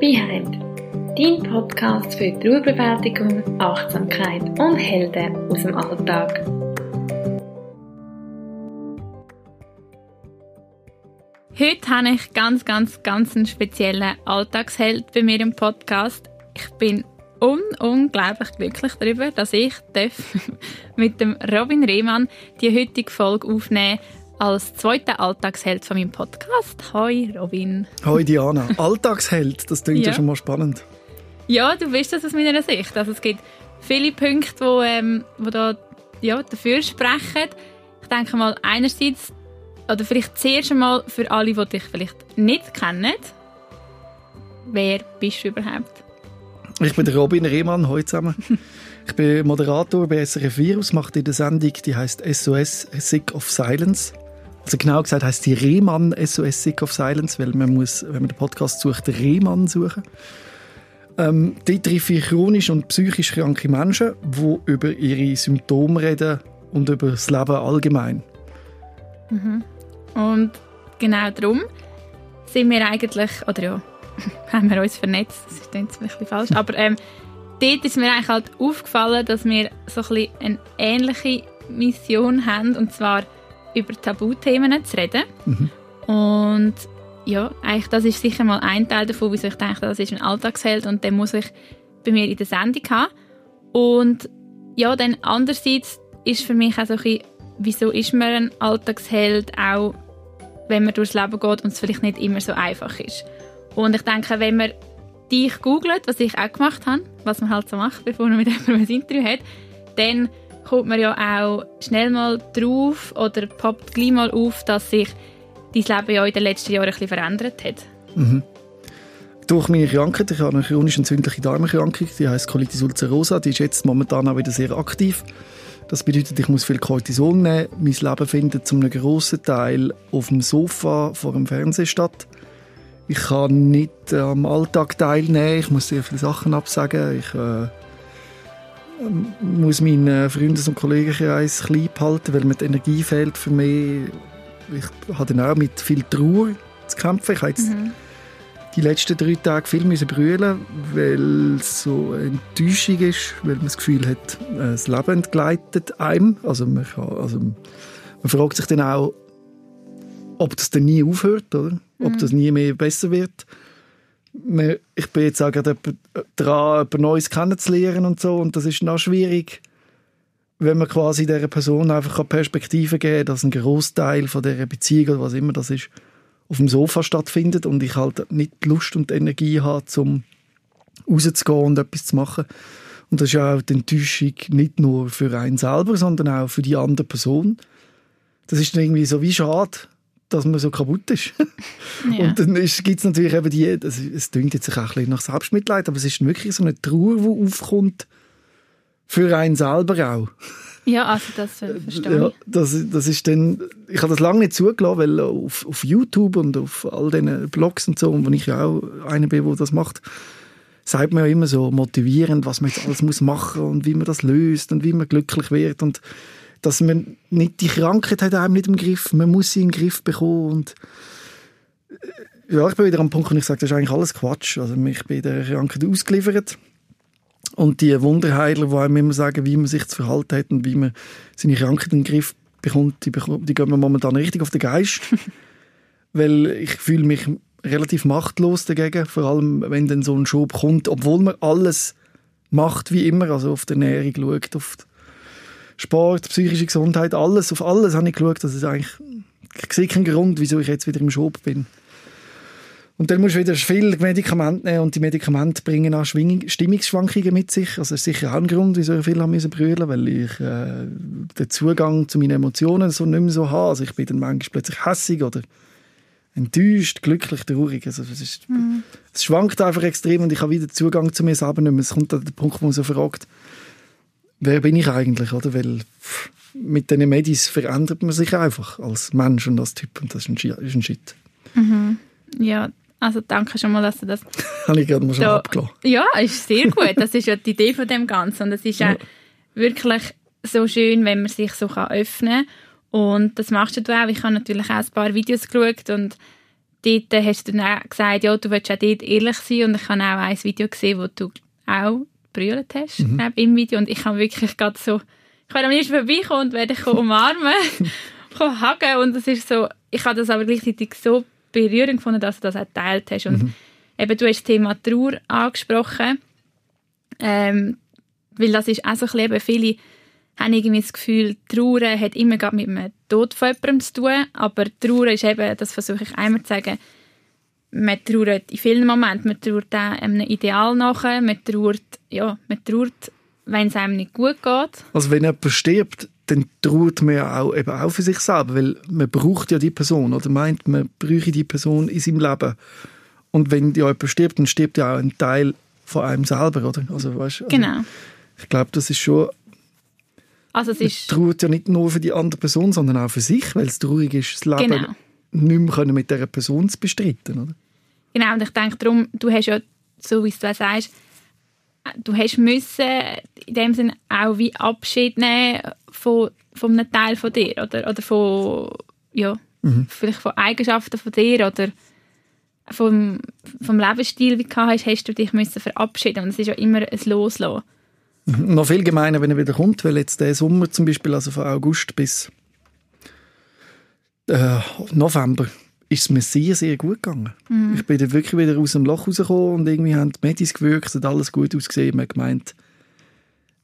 Behind, dein Podcast für Trauerbewältigung, Achtsamkeit und Helden aus dem Alltag. Heute habe ich ganz, ganz, ganz einen speziellen Alltagsheld bei mir im Podcast. Ich bin un unglaublich glücklich darüber, dass ich mit dem Robin Rehmann die heutige Folge aufnehmen als zweiter Alltagsheld von meinem Podcast. Hoi Robin. Hoi Diana. Alltagsheld, das klingt ja. ja. schon mal spannend. Ja, du bist das aus meiner Sicht. Also es gibt viele Punkte, die ähm, wo da, ja, dafür sprechen. Ich denke mal, einerseits, oder vielleicht zuerst einmal für alle, die dich vielleicht nicht kennen. Wer bist du überhaupt? Ich bin Robin Rehmann, heute zusammen. Ich bin Moderator bei SRF Virus, mache in der Sendung, die heißt SOS Sick of Silence. Also genau gesagt heißt die Rehmann SOS Sick of Silence, weil man muss, wenn man den Podcast sucht, Rehmann suchen. Ähm, dort treffe ich chronisch und psychisch kranke Menschen, die über ihre Symptome reden und über das Leben allgemein. Mhm. Und genau darum sind wir eigentlich, oder ja, haben wir uns vernetzt, das ist jetzt ein bisschen falsch, aber ähm, dort ist mir eigentlich halt aufgefallen, dass wir so ein bisschen eine ähnliche Mission haben, und zwar über Tabuthemen zu reden. Mhm. Und ja, eigentlich das ist sicher mal ein Teil davon, wieso ich denke, das ist ein Alltagsheld und den muss ich bei mir in der Sendung haben. Und ja, dann andererseits ist für mich auch so ein bisschen, wieso ist man ein Alltagsheld, auch wenn man durchs Leben geht und es vielleicht nicht immer so einfach ist. Und ich denke, wenn man dich googelt, was ich auch gemacht habe, was man halt so macht, bevor man mit jemandem ein Interview hat, dann kommt man ja auch schnell mal drauf oder poppt gleich mal auf, dass sich dein Leben ja in den letzten Jahren ein bisschen verändert hat. Mhm. Durch meine Krankheit, ich habe eine chronisch entzündliche Darmerkrankung, die heißt Colitis ulcerosa, die ist jetzt momentan auch wieder sehr aktiv. Das bedeutet, ich muss viel Cortison nehmen. Mein Leben findet zum einem grossen Teil auf dem Sofa vor dem Fernseher statt. Ich kann nicht am Alltag teilnehmen, ich muss sehr viele Sachen absagen. Ich äh, muss meinen Freundes- und Kollegenkreis klein behalten, weil mir die Energie fehlt für mich. Ich habe dann auch mit viel Trauer zu kämpfen. Ich habe jetzt mhm. die letzten drei Tage viel müssen brüllen, weil es so Enttäuschung ist, weil man das Gefühl hat, das Leben entgleitet einem. Also man, kann, also man fragt sich dann auch, ob das dann nie aufhört, oder? ob mhm. das nie mehr besser wird. Ich bin jetzt auch gerade dran, etwas Neues kennenzulernen und so, und das ist noch schwierig, wenn man quasi dieser Person einfach Perspektive geben kann, dass ein Großteil von dieser Beziehung oder was immer das ist, auf dem Sofa stattfindet und ich halt nicht Lust und Energie habe, um rauszugehen und etwas zu machen. Und das ist auch die Enttäuschung nicht nur für einen selber, sondern auch für die andere Person. Das ist dann irgendwie so wie schade, dass man so kaputt ist. Ja. Und dann gibt es natürlich eben die, das, es klingt jetzt auch ein bisschen nach Selbstmitleid, aber es ist wirklich so eine Trauer, die aufkommt für einen selber auch. Ja, also das verstehe ja, das, das ist dann, ich habe das lange nicht zugelassen, weil auf, auf YouTube und auf all diesen Blogs und so, wo ich ja auch einer bin, der das macht, sagt man ja immer so motivierend, was man jetzt alles muss machen und wie man das löst und wie man glücklich wird und dass man nicht die Krankheit hat einem nicht im Griff, man muss sie in den Griff bekommen und äh, ja, ich bin wieder am Punkt, wo ich sage, das ist eigentlich alles Quatsch. Also ich bin der Krankheit ausgeliefert und die Wunderheiler, die einem immer sagen, wie man sich zu verhalten hat und wie man seine Krankheit in den Griff bekommt, die, die gehen mir momentan richtig auf den Geist, weil ich fühle mich relativ machtlos dagegen, vor allem wenn dann so ein Schub kommt, obwohl man alles macht wie immer, also auf die Ernährung schaut, auf die Sport, psychische Gesundheit, alles, auf alles habe ich geschaut. Das ist eigentlich, ich sehe keinen Grund, wieso ich jetzt wieder im Schub bin. Und dann musst du wieder viel Medikamente nehmen und die Medikamente bringen auch Stimmungsschwankungen mit sich. Also das ist sicher auch ein Grund, wieso ich viel haben müssen brüllen, weil ich äh, den Zugang zu meinen Emotionen so nicht mehr so habe. Also ich bin dann manchmal plötzlich hässig oder enttäuscht, glücklich, traurig. Also es, ist, mhm. es schwankt einfach extrem und ich habe wieder Zugang zu mir selber nicht mehr. Es kommt an den Punkt, wo man so fragt, wer bin ich eigentlich, oder? Weil mit den Medis verändert man sich einfach als Mensch und als Typ und das ist ein, ist ein Shit. Mhm. Ja, also danke schon mal, dass du das... Habe ich gerade mal schon da, abgelassen. Ja, ist sehr gut. Das ist ja die Idee von dem Ganzen und es ist ja. auch wirklich so schön, wenn man sich so kann öffnen kann und das machst du auch. Ich habe natürlich auch ein paar Videos geschaut und dort hast du dann auch gesagt, ja, du willst auch dort ehrlich sein und ich habe auch ein Video gesehen, wo du auch brüllt hast mhm. im Video. Und ich habe wirklich gerade so, ich werde am liebsten vorbeikommen und werde dich umarmen, hagen und das ist so, ich habe das aber gleichzeitig so berührend gefunden, dass du das auch geteilt hast. Und mhm. eben, du hast das Thema Trauer angesprochen, ähm, weil das ist auch so ein bisschen, viele haben irgendwie das Gefühl, Trauer hat immer mit dem Tod von jemandem zu tun, aber Trauer ist eben, das versuche ich einmal zu sagen, man trauert in vielen Momenten, man trauert auch einem Ideal nach, man trauert, ja, man trauert, wenn es einem nicht gut geht. Also wenn jemand stirbt, dann trauert man ja auch, eben auch für sich selber, weil man braucht ja die Person oder meint, man bräuchte die Person in seinem Leben. Und wenn ja jemand stirbt, dann stirbt ja auch ein Teil von einem selber, oder? Also, weißt, also, genau. Ich glaube, das ist schon also es ist... Man trauert ja nicht nur für die andere Person, sondern auch für sich, weil es traurig ist, das Leben genau. Nicht mehr mit dieser Person zu bestreiten. Oder? Genau, und ich denke darum, du hast ja, so wie du sagst, du hast müssen in dem Sinne auch wie Abschied nehmen von, von einem Teil von dir oder, oder von, ja, mhm. vielleicht von Eigenschaften von dir oder vom, vom Lebensstil, wie du hast, hast du dich müssen verabschieden und es ist ja immer ein Loslassen. Noch viel gemeiner, wenn er wieder kommt, weil jetzt der Sommer zum Beispiel, also von August bis äh, November, ist es mir sehr, sehr gut gegangen. Mhm. Ich bin dann wirklich wieder aus dem Loch rausgekommen und irgendwie haben die Medis gewirkt, hat alles gut ausgesehen. Man hat gemeint,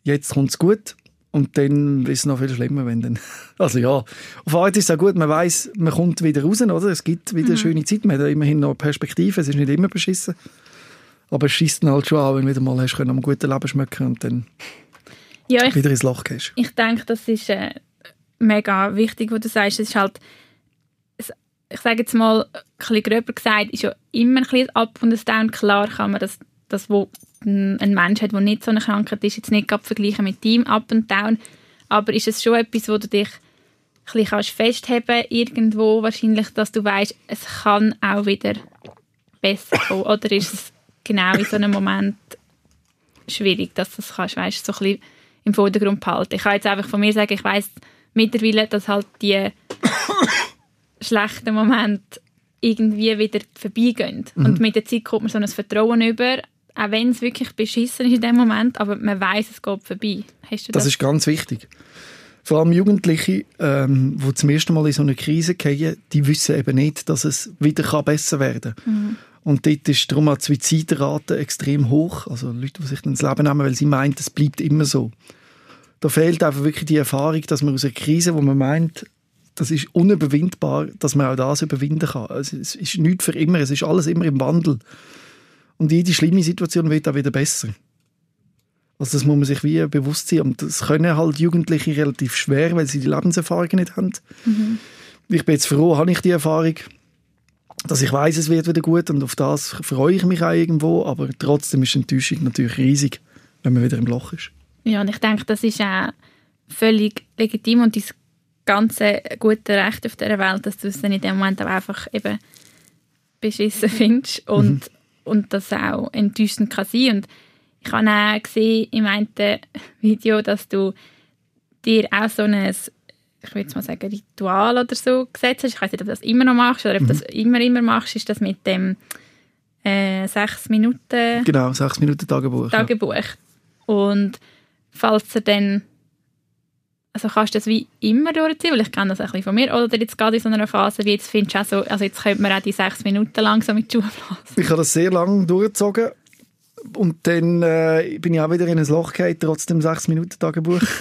jetzt kommt es gut. Und dann ist es noch viel schlimmer, wenn dann... Also ja, auf Art ist es auch gut, man weiß, man kommt wieder raus, oder? Es gibt wieder mhm. schöne Zeit, man hat immerhin noch Perspektive, es ist nicht immer beschissen. Aber es schießt halt schon an, wenn du wieder mal hast können, am guten Leben schmecken und dann ja, ich, wieder ins Loch gehst. Ich denke, das ist äh, mega wichtig, was du sagst. Es ist halt, ich sage jetzt mal, ein bisschen gröber gesagt, ist ja immer ein bisschen Up und ein Down. Klar kann man das, das wo ein Mensch hat, der nicht so eine Krankheit ist, jetzt nicht vergleichen mit dem Up und Down. Aber ist es schon etwas, wo du dich ein bisschen kannst festheben irgendwo wahrscheinlich, dass du weißt, es kann auch wieder besser kommen? Oder ist es genau in so einem Moment schwierig, dass du das kannst, weißt, so ein bisschen im Vordergrund behalten. Ich kann jetzt einfach von mir sagen, ich weiß mittlerweile, dass halt die schlechten Momente irgendwie wieder vorbeigehen. Mhm. Und mit der Zeit kommt man so ein Vertrauen über, auch wenn es wirklich beschissen ist in dem Moment, aber man weiß, es geht vorbei. Hast du das? das ist ganz wichtig. Vor allem Jugendliche, ähm, die zum ersten Mal in so eine Krise gehen, die wissen eben nicht, dass es wieder besser werden kann. Mhm. Und dort ist darum auch die Suizidrate extrem hoch. Also Leute, die sich dann das Leben nehmen, weil sie meinen, es bleibt immer so. Da fehlt einfach wirklich die Erfahrung, dass man aus einer Krise, wo man meint, das ist unüberwindbar, dass man auch das überwinden kann. Also es ist nichts für immer, es ist alles immer im Wandel. Und jede schlimme Situation wird auch wieder besser. Also das muss man sich wie bewusst sein. Und das können halt Jugendliche relativ schwer, weil sie die Lebenserfahrung nicht haben. Mhm. Ich bin jetzt froh, habe ich die Erfahrung dass ich weiß, es wird wieder gut und auf das freue ich mich auch irgendwo, aber trotzdem ist die Enttäuschung natürlich riesig, wenn man wieder im Loch ist. Ja, und ich denke, das ist auch völlig legitim und das ganze gute Recht auf dieser Welt, dass du es dann in dem Moment auch einfach eben beschissen findest und, mhm. und das auch enttäuschend kann sein. Und ich habe auch gesehen in meinem Video, dass du dir auch so ein ich würde mal sagen, Ritual oder so gesetzt hast. Ich weiß nicht, ob du das immer noch machst oder ob du mhm. das immer, immer machst, ist das mit dem äh, sechs Minuten... Genau, sechs Minuten Tagebuch. Tagebuch. Ja. Und falls er dann... Also kannst du das wie immer durchziehen, weil ich kenne das ein bisschen von mir, oder jetzt gerade in so einer Phase wie jetzt findest du auch so, also jetzt könnte man auch die sechs Minuten lang so mit Schuhe blasen. Ich habe das sehr lange durchgezogen und dann äh, bin ich auch wieder in ein Loch gefallen, trotzdem sechs Minuten Tagebuch.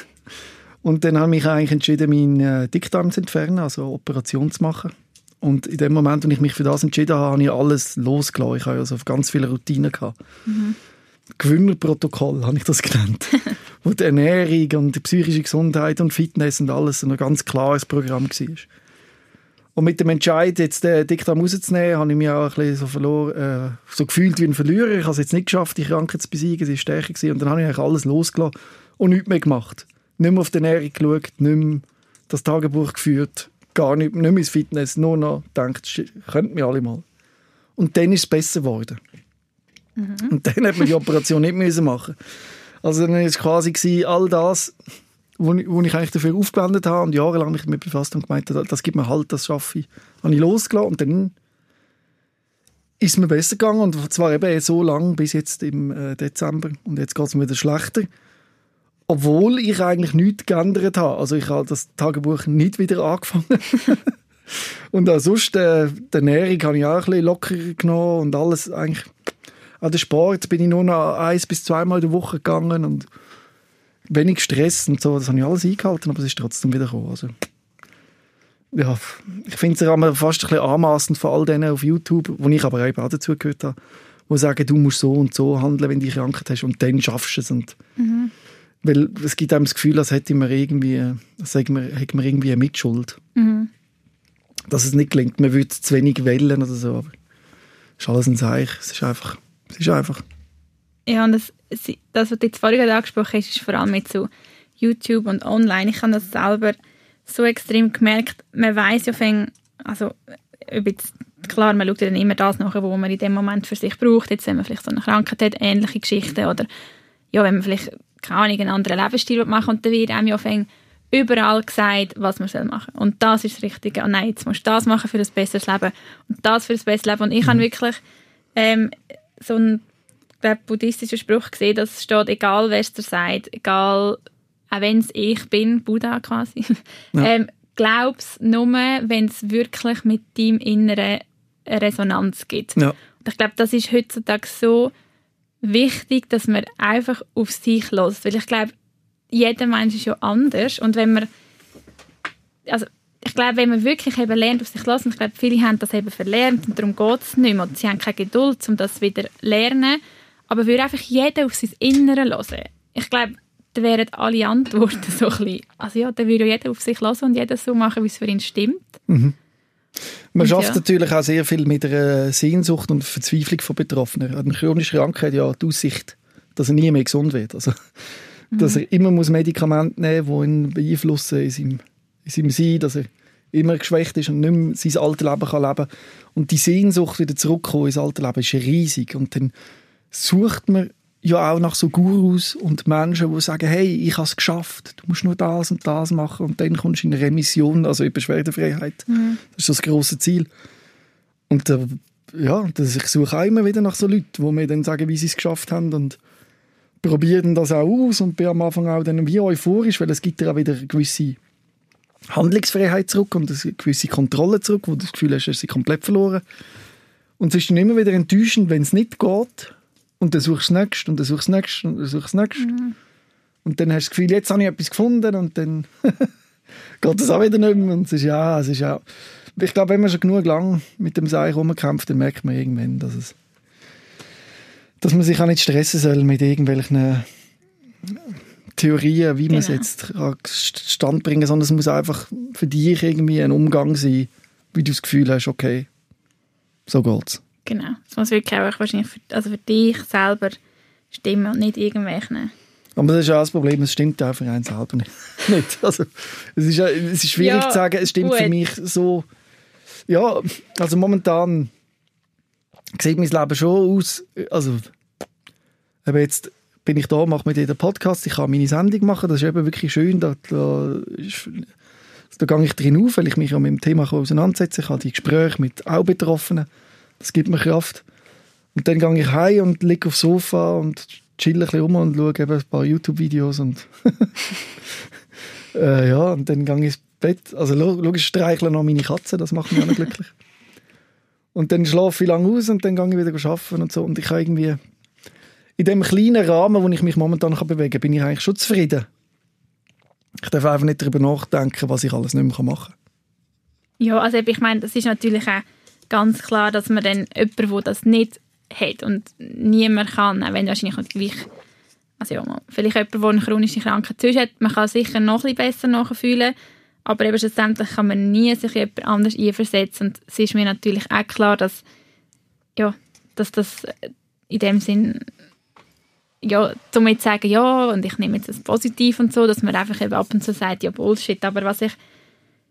Und dann habe ich mich eigentlich entschieden, meinen äh, Dickdarm zu entfernen, also Operation zu machen. Und in dem Moment, wo ich mich für das entschieden habe, habe ich alles losgelassen. Ich habe also ganz viele Routinen gehabt. Mhm. Gewinnerprotokoll habe ich das genannt. wo die Ernährung und die psychische Gesundheit und Fitness und alles ein ganz klares Programm war. Und mit dem Entscheid, jetzt den Dickdarm rauszunehmen, habe ich mich auch ein bisschen so, verloren, äh, so gefühlt wie ein Verlierer. Ich habe es jetzt nicht geschafft, die Krankheit zu besiegen, sie war stärker. Gewesen. Und dann habe ich eigentlich alles losgelassen und nichts mehr gemacht nicht mehr auf die Ernährung geschaut, nicht mehr das Tagebuch geführt, gar nicht, nicht mehr ins Fitness, nur noch gedacht, könnten wir alle mal. Und dann ist es besser geworden. Mhm. Und dann hat man die Operation nicht müssen machen Also dann war quasi all das, wo ich, wo ich eigentlich dafür aufgewendet habe und jahrelang mich damit befasst und gemeint habe, das gibt mir halt, das schaffe ich, habe ich losgelassen und dann ist mir besser gegangen und zwar eben so lang bis jetzt im äh, Dezember und jetzt geht es mir wieder schlechter. Obwohl ich eigentlich nichts geändert habe. Also ich habe das Tagebuch nicht wieder angefangen. und auch sonst, äh, die Ernährung habe ich auch ein bisschen locker genommen und alles eigentlich. An den Sport bin ich nur noch eins bis zweimal in der Woche gegangen und wenig Stress und so. Das habe ich alles eingehalten, aber es ist trotzdem wieder gekommen. Also ja, ich finde es fast ein bisschen anmassend von all denen auf YouTube, wo ich aber auch dazu gehört habe, die sagen, du musst so und so handeln, wenn du die Krankheit hast und dann schaffst du es. Und mhm. Weil es gibt einem das Gefühl, als hätte man irgendwie, als hätte man, hätte man irgendwie eine Mitschuld. Mhm. Dass es nicht gelingt. Man würde zu wenig wählen oder so, aber es ist alles ein Zeichen. Es ist einfach, es ist einfach. Ja, und das, das was du jetzt vorhin angesprochen hast, ist vor allem mit so YouTube und online. Ich habe das selber so extrem gemerkt, man weiß ja, fäng, also jetzt, klar, man schaut dann immer das nach, was man in dem Moment für sich braucht. Jetzt, wenn man vielleicht so eine Krankheit hat, ähnliche Geschichten oder ja, wenn man vielleicht keine Ahnung, einen anderen Lebensstil machen und dann wird einem ja fäng überall gesagt, was man soll machen und das ist das Richtige. Und nein, jetzt musst du das machen für ein besseres Leben und das für ein besseres Leben. Und ich mhm. habe wirklich ähm, so einen buddhistischen Spruch gesehen, dass steht, egal wer es dir sagt, egal auch wenn es ich bin, Buddha quasi, ja. ähm, glaub's nur, wenn es wirklich mit deinem Inneren eine Resonanz gibt. Ja. Und ich glaube, das ist heutzutage so wichtig, dass man einfach auf sich lässt. Weil ich glaube, jeder Mensch ist ja anders und wenn man also ich glaube, wenn man wirklich eben lernt, auf sich zu und ich glaube, viele haben das eben verlernt und darum geht es nicht mehr und sie haben keine Geduld, um das wieder zu lernen, aber würde einfach jeder auf sein Innere hören. Ich glaube, dann wären alle Antworten so ein bisschen, also ja, dann würde jeder auf sich lassen und jeder so machen, wie es für ihn stimmt. Mhm. Man schafft ja. natürlich auch sehr viel mit der Sehnsucht und Verzweiflung von Betroffenen. Eine chronische Krankheit ja die Aussicht, dass er nie mehr gesund wird. Also, mhm. dass er immer muss Medikamente nehmen muss, die ihn beeinflussen in seinem, in seinem Sein, dass er immer geschwächt ist und nicht mehr sein altes Leben kann leben Und die Sehnsucht wieder zurückkommen ins alte Leben ist riesig. Und dann sucht man ja auch nach so Gurus und Menschen, die sagen, hey, ich habe es geschafft, du musst nur das und das machen und dann kommst du in eine Remission, also in Beschwerdefreiheit. Mhm. Das ist das grosse Ziel. Und äh, ja, das, ich suche auch immer wieder nach so Leuten, die mir dann sagen, wie sie es geschafft haben und probieren das auch aus und bin am Anfang auch dann wie euphorisch, weil es gibt ja auch wieder gewisse Handlungsfreiheit zurück und eine gewisse Kontrolle zurück, wo du das Gefühl hast, du hast sie komplett verloren. Und es ist dann immer wieder enttäuschend, wenn es nicht geht und dann suchst du das nächste und dann suchst du das nächste und dann suchst du das nächste. Mhm. Und dann hast du das Gefühl, jetzt habe ich etwas gefunden und dann geht das auch wieder nicht mehr. Und es ist ja, es ist ja. Ich glaube, wenn man schon genug lang mit dem Seich rumkämpft, dann merkt man irgendwann, dass es dass man sich auch nicht stressen soll mit irgendwelchen Theorien, wie genau. man es genau. jetzt stand bringen, sondern es muss einfach für dich irgendwie ein Umgang sein, wie du das Gefühl hast, okay, so geht's. Genau. Es muss wirklich auch wahrscheinlich für, also für dich selber stimmen und nicht irgendwelchen. Aber das ist auch das Problem, es stimmt auch für einen selber nicht. nicht. Also, es, ist, es ist schwierig ja, zu sagen, es stimmt gut. für mich so. Ja, also momentan sieht mein Leben schon aus. Also, aber jetzt bin ich da, mache mit dir den Podcast, ich kann meine Sendung machen, das ist eben wirklich schön. Da, da, ist, da gehe ich drin auf, weil ich mich ja mit dem Thema auseinandersetze. Ich habe die Gespräche mit auch Betroffenen das gibt mir Kraft. Und dann gehe ich heim und liege aufs Sofa und chill ein bisschen rum und schaue eben ein paar YouTube-Videos und äh, ja, und dann gehe ich ins Bett. Also logisch streichle noch meine Katze, das macht mich auch noch glücklich. Und dann schlafe ich lange aus und dann gehe ich wieder arbeiten und so. Und ich habe irgendwie in dem kleinen Rahmen, wo ich mich momentan kann bewegen kann, bin ich eigentlich schon zufrieden. Ich darf einfach nicht darüber nachdenken, was ich alles nicht mehr machen kann. Ja, also ich meine, das ist natürlich auch ganz klar, dass man dann jemanden, der das nicht hat und niemand kann, auch wenn wahrscheinlich gleich, also ja, vielleicht jemand, der eine chronische Krankheit sonst hat, man kann sicher noch ein bisschen besser nachfühlen, aber eben schlussendlich kann man nie sich jemand anders einversetzen und es ist mir natürlich auch klar, dass, ja, dass das in dem Sinn ja, um jetzt zu sagen, ja, und ich nehme jetzt das positiv und so, dass man einfach eben ab und zu sagt, ja, Bullshit, aber was ich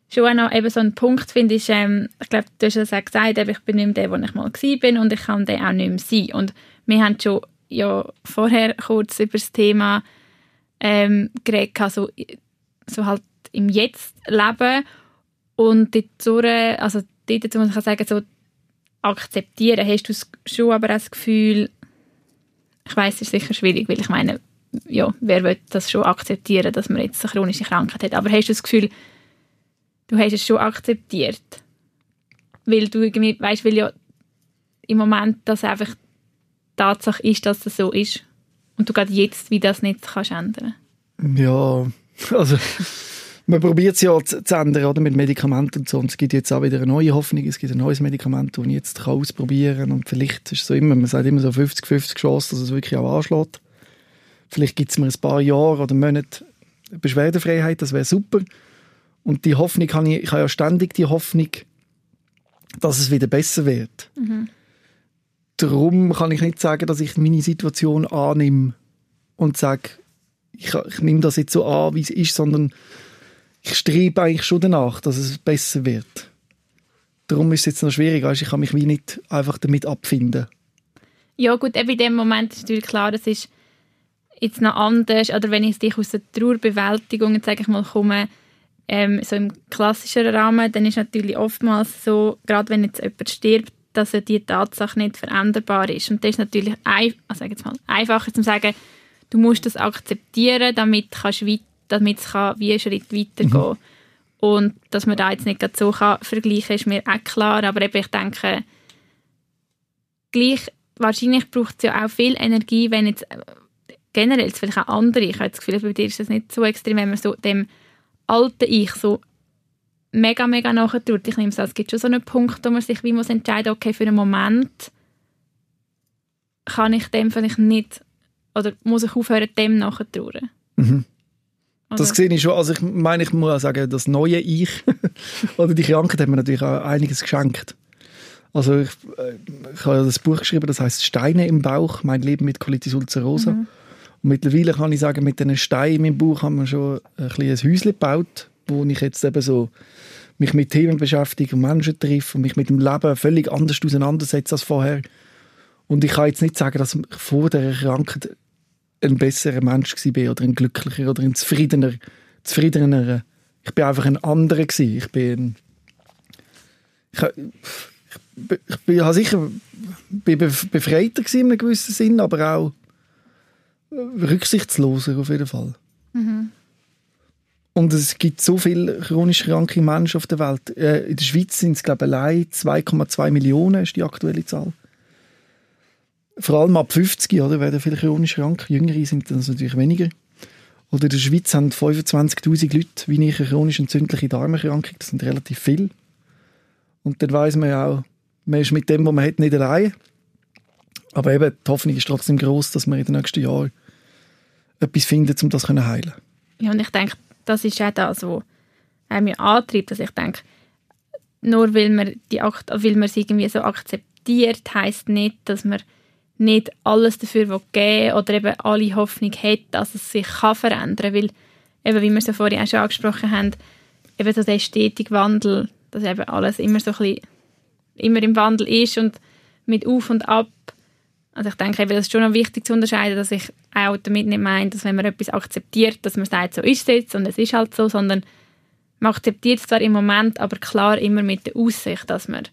schon auch noch eben so ein Punkt finde, ist, ähm, ich glaube, du hast ja gesagt, ich bin nicht mehr der, wo ich mal war und ich kann der auch nicht mehr sein. Und wir haben schon ja, vorher kurz über das Thema ähm, geredet, so, so halt im Jetzt leben und dort, also dort muss ich sagen, so, akzeptieren, hast du schon aber auch das Gefühl, ich weiß, es ist sicher schwierig, weil ich meine, ja, wer will das schon akzeptieren, dass man jetzt eine chronische Krankheit hat, aber hast du das Gefühl, du hast es schon akzeptiert? Weil du irgendwie, weißt, weil ja im Moment das einfach Tatsache ist, dass das so ist und du gerade jetzt wie das nicht kannst ändern. Ja, also man probiert es ja zu, zu ändern oder, mit Medikamenten und so. Und es gibt jetzt auch wieder eine neue Hoffnung. Es gibt ein neues Medikament, das ich jetzt kann ausprobieren kann. Und vielleicht ist es so immer, man sagt immer so 50-50 Chance, dass es wirklich auch anschlägt. Vielleicht gibt es mir ein paar Jahre oder Monate Beschwerdefreiheit, das wäre super. Und die Hoffnung habe ich, ich habe ja ständig die Hoffnung, dass es wieder besser wird. Mhm. Darum kann ich nicht sagen, dass ich meine Situation annehme und sage, ich, ich nehme das jetzt so an, wie es ist, sondern ich strebe eigentlich schon danach, dass es besser wird. Darum ist es jetzt noch schwierig, ich kann mich wie nicht einfach damit abfinden. Ja gut, eben in dem Moment ist natürlich klar, das ist jetzt noch anders, oder wenn ich dich aus der Trauerbewältigung, jetzt sage ich mal, komme, ähm, so im klassischeren Rahmen, dann ist natürlich oftmals so, gerade wenn jetzt jemand stirbt, dass die Tatsache nicht veränderbar ist. Und das ist natürlich ein, also jetzt mal, einfacher zu sagen, du musst das akzeptieren, damit kannst weiter damit es kann wie einen Schritt weitergehen kann. Mhm. Und dass man da jetzt nicht so kann vergleichen kann, ist mir auch klar. Aber eben, ich denke, gleich, wahrscheinlich braucht es ja auch viel Energie, wenn jetzt äh, generell, vielleicht auch andere, ich habe das Gefühl, bei dir ist das nicht so extrem, wenn man so dem alten Ich so mega, mega nachtut. Ich nehme es es gibt schon so einen Punkt, wo man sich wie muss entscheiden, okay, für einen Moment kann ich dem vielleicht nicht, oder muss ich aufhören, dem nachzutrauern. Mhm. Das sehe ich schon. Also ich meine, ich muss auch sagen, das neue Ich oder die Krankheit hat mir natürlich auch einiges geschenkt. Also ich, äh, ich habe das Buch geschrieben, das heißt Steine im Bauch, mein Leben mit Colitis ulcerosa. Mhm. Und mittlerweile kann ich sagen, mit diesen Steinen in meinem Bauch haben wir schon ein kleines Häuschen gebaut, wo ich jetzt eben so mich mit Themen beschäftige und Menschen treffe und mich mit dem Leben völlig anders auseinandersetze als vorher. Und ich kann jetzt nicht sagen, dass ich vor der Krankheit ein besserer Mensch bin oder ein glücklicher oder ein zufriedener, zufriedener. Ich bin einfach ein anderer gewesen. Ich bin ich, ich, ich bin halt sicher bin befreiter gewesen in einem gewissen Sinn, aber auch rücksichtsloser auf jeden Fall. Mhm. Und es gibt so viele chronisch kranke Menschen auf der Welt. Äh, in der Schweiz sind es, glaube ich, allein 2,2 Millionen ist die aktuelle Zahl vor allem ab 50 oder, werden viele chronisch krank. Jüngere sind das natürlich weniger. Oder in der Schweiz haben 25'000 Leute wie ich eine chronisch entzündliche Darmerkrankung. Das sind relativ viele. Und dann weiß man ja auch, man ist mit dem, was man hat, nicht allein. Aber eben, die Hoffnung ist trotzdem groß, dass wir in den nächsten Jahren etwas finden, um das zu heilen. Ja, und ich denke, das ist auch das, was mich antreibt, dass ich denke, nur weil man, die, weil man es irgendwie so akzeptiert, heisst nicht, dass man nicht alles dafür geben oder eben alle Hoffnung hat, dass es sich kann verändern kann. Weil, eben, wie wir es ja vorhin auch schon angesprochen haben, eben so der stetige Wandel, dass eben alles immer so ein bisschen, immer im Wandel ist und mit Auf und Ab. Also ich denke, eben, das ist schon noch wichtig zu unterscheiden, dass ich auch damit nicht meine, dass wenn man etwas akzeptiert, dass man sagt, so ist es jetzt und es ist halt so, sondern man akzeptiert es zwar im Moment, aber klar immer mit der Aussicht, dass man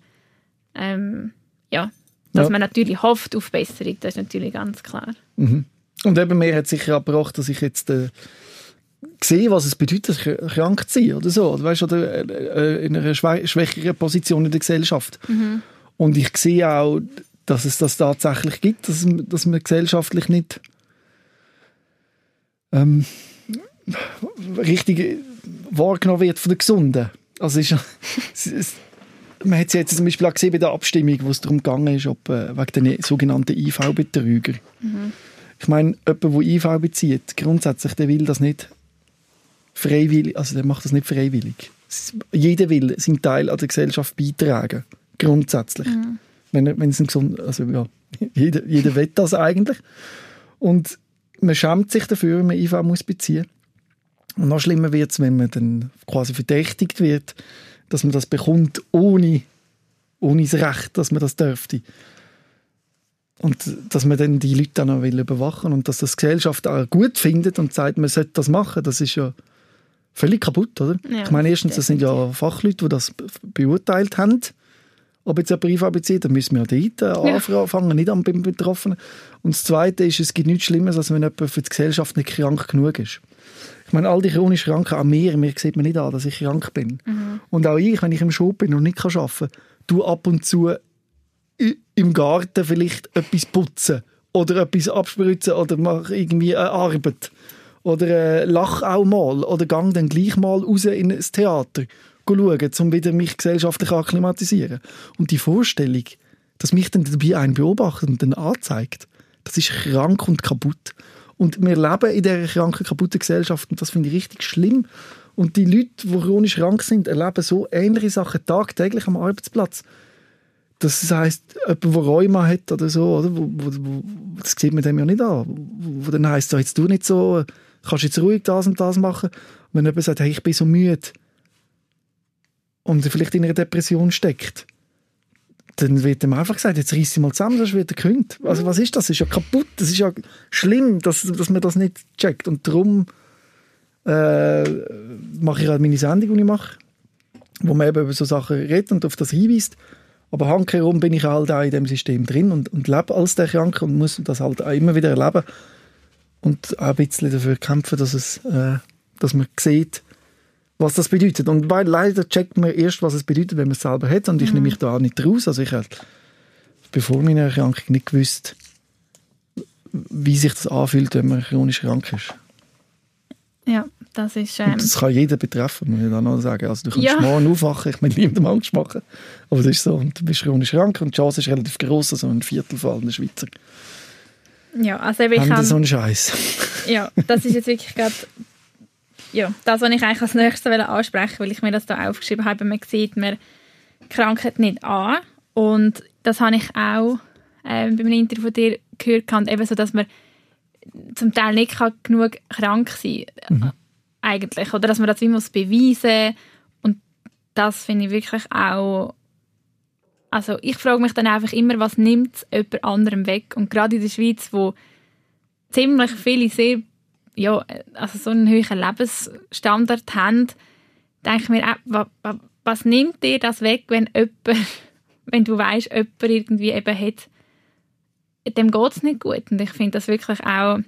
ähm, ja, dass ja. man natürlich hofft auf Besserung, das ist natürlich ganz klar. Mhm. Und eben mir hat sicher abgebracht, dass ich jetzt äh, sehe, was es bedeutet, krank zu sein oder so. Oder, weißt, oder äh, in einer schwächeren Position in der Gesellschaft. Mhm. Und ich sehe auch, dass es das tatsächlich gibt, dass, dass man gesellschaftlich nicht ähm, richtig wahrgenommen wird von den Gesunden. Also ist, es, man hat es jetzt zum Beispiel auch gesehen bei der Abstimmung, wo es darum gegangen ist, ob, äh, wegen den sogenannten IV-Betrüger. Mhm. Ich meine, jemand, der IV bezieht, grundsätzlich, der will das nicht freiwillig, also der macht das nicht freiwillig. Jeder will seinen Teil an der Gesellschaft beitragen, grundsätzlich. Mhm. Wenn, wenn es ein gesund, also ja, jeder, jeder will das eigentlich. Und man schämt sich dafür, wenn man IV muss beziehen. Und noch schlimmer wird es, wenn man dann quasi verdächtigt wird, dass man das bekommt, ohne, ohne das Recht, dass man das dürfte. Und dass man dann die Leute dann noch will überwachen und dass das die Gesellschaft auch gut findet und sagt, man sollte das machen, das ist ja völlig kaputt, oder? Ja, ich meine, erstens, das sind ja Fachleute, die das beurteilt haben ob jetzt jemand IV bezieht, dann müssen wir ja dort äh, anfangen, nicht am Betroffenen. Und das Zweite ist, es gibt nichts Schlimmeres, als wenn jemand für die Gesellschaft nicht krank genug ist. Ich meine, all die chronisch Kranken, an mir, mir sieht man nicht an, dass ich krank bin. Mhm. Und auch ich, wenn ich im Shop bin und nicht arbeiten kann, du ab und zu im Garten vielleicht etwas putzen oder etwas abspritzen oder mach irgendwie eine Arbeit. Oder äh, lach auch mal oder gang dann gleich mal raus in ein Theater schauen, um wieder mich gesellschaftlich akklimatisieren. Und die Vorstellung, dass mich dann dabei ein beobachtet und dann anzeigt, das ist krank und kaputt. Und wir leben in dieser kranken, kaputten Gesellschaft und das finde ich richtig schlimm. Und die Leute, die chronisch krank sind, erleben so ähnliche Sachen tagtäglich am Arbeitsplatz. Das heisst, jemand, der Rheuma hat oder so, oder? Wo, wo, wo, das sieht man dem ja nicht an. Wo, dann heisst, so, jetzt du nicht so, kannst jetzt ruhig das und das machen. Und wenn jemand sagt, hey, ich bin so müde und vielleicht in einer Depression steckt, dann wird ihm einfach gesagt, jetzt reiss dich mal zusammen, sonst wird er gekündigt. Also was ist das? Das ist ja kaputt. Das ist ja schlimm, dass, dass man das nicht checkt. Und darum äh, mache ich halt meine Sendung, die ich mache, wo man eben über so Sachen redet und auf das hinweist. Aber handkehrum bin ich halt auch in dem System drin und, und lebe als der Kranke und muss das halt auch immer wieder erleben und auch ein bisschen dafür kämpfen, dass, es, äh, dass man sieht, was das bedeutet. Und weil leider checkt man erst, was es bedeutet, wenn man es selber hat. Und ich nehme mich da auch nicht raus. Also ich habe bevor meiner Erkrankung nicht gewusst, wie sich das anfühlt, wenn man chronisch krank ist. Ja, das ist... Ähm, das kann jeder betreffen, muss ich da noch sagen. Also du kannst Ja. morgen aufwachen, ich will niemandem Angst machen, aber das ist so. Und du bist chronisch krank und die Chance ist relativ groß, also ein Viertel von allen Schweizer ja, also eben, ich haben so einen Scheiß. Ja, das ist jetzt wirklich gerade ja, das, was ich eigentlich als nächstes ansprechen weil ich mir das da aufgeschrieben habe. Man sieht mir die Krankheit nicht an. Und das habe ich auch ähm, bei einem Interview von dir gehört, gehabt, eben so, dass man zum Teil nicht kann genug krank sein kann. Eigentlich. Oder dass man das wie muss beweisen Und das finde ich wirklich auch also ich frage mich dann einfach immer, was nimmt es jemand anderem weg? Und gerade in der Schweiz, wo ziemlich viele sehr, ja, also so einen hohen Lebensstandard haben, denke ich mir, auch, wa- wa- was nimmt dir das weg, wenn jemand, wenn du weißt, jemand irgendwie eben hat, dem geht es nicht gut. Und ich finde das wirklich auch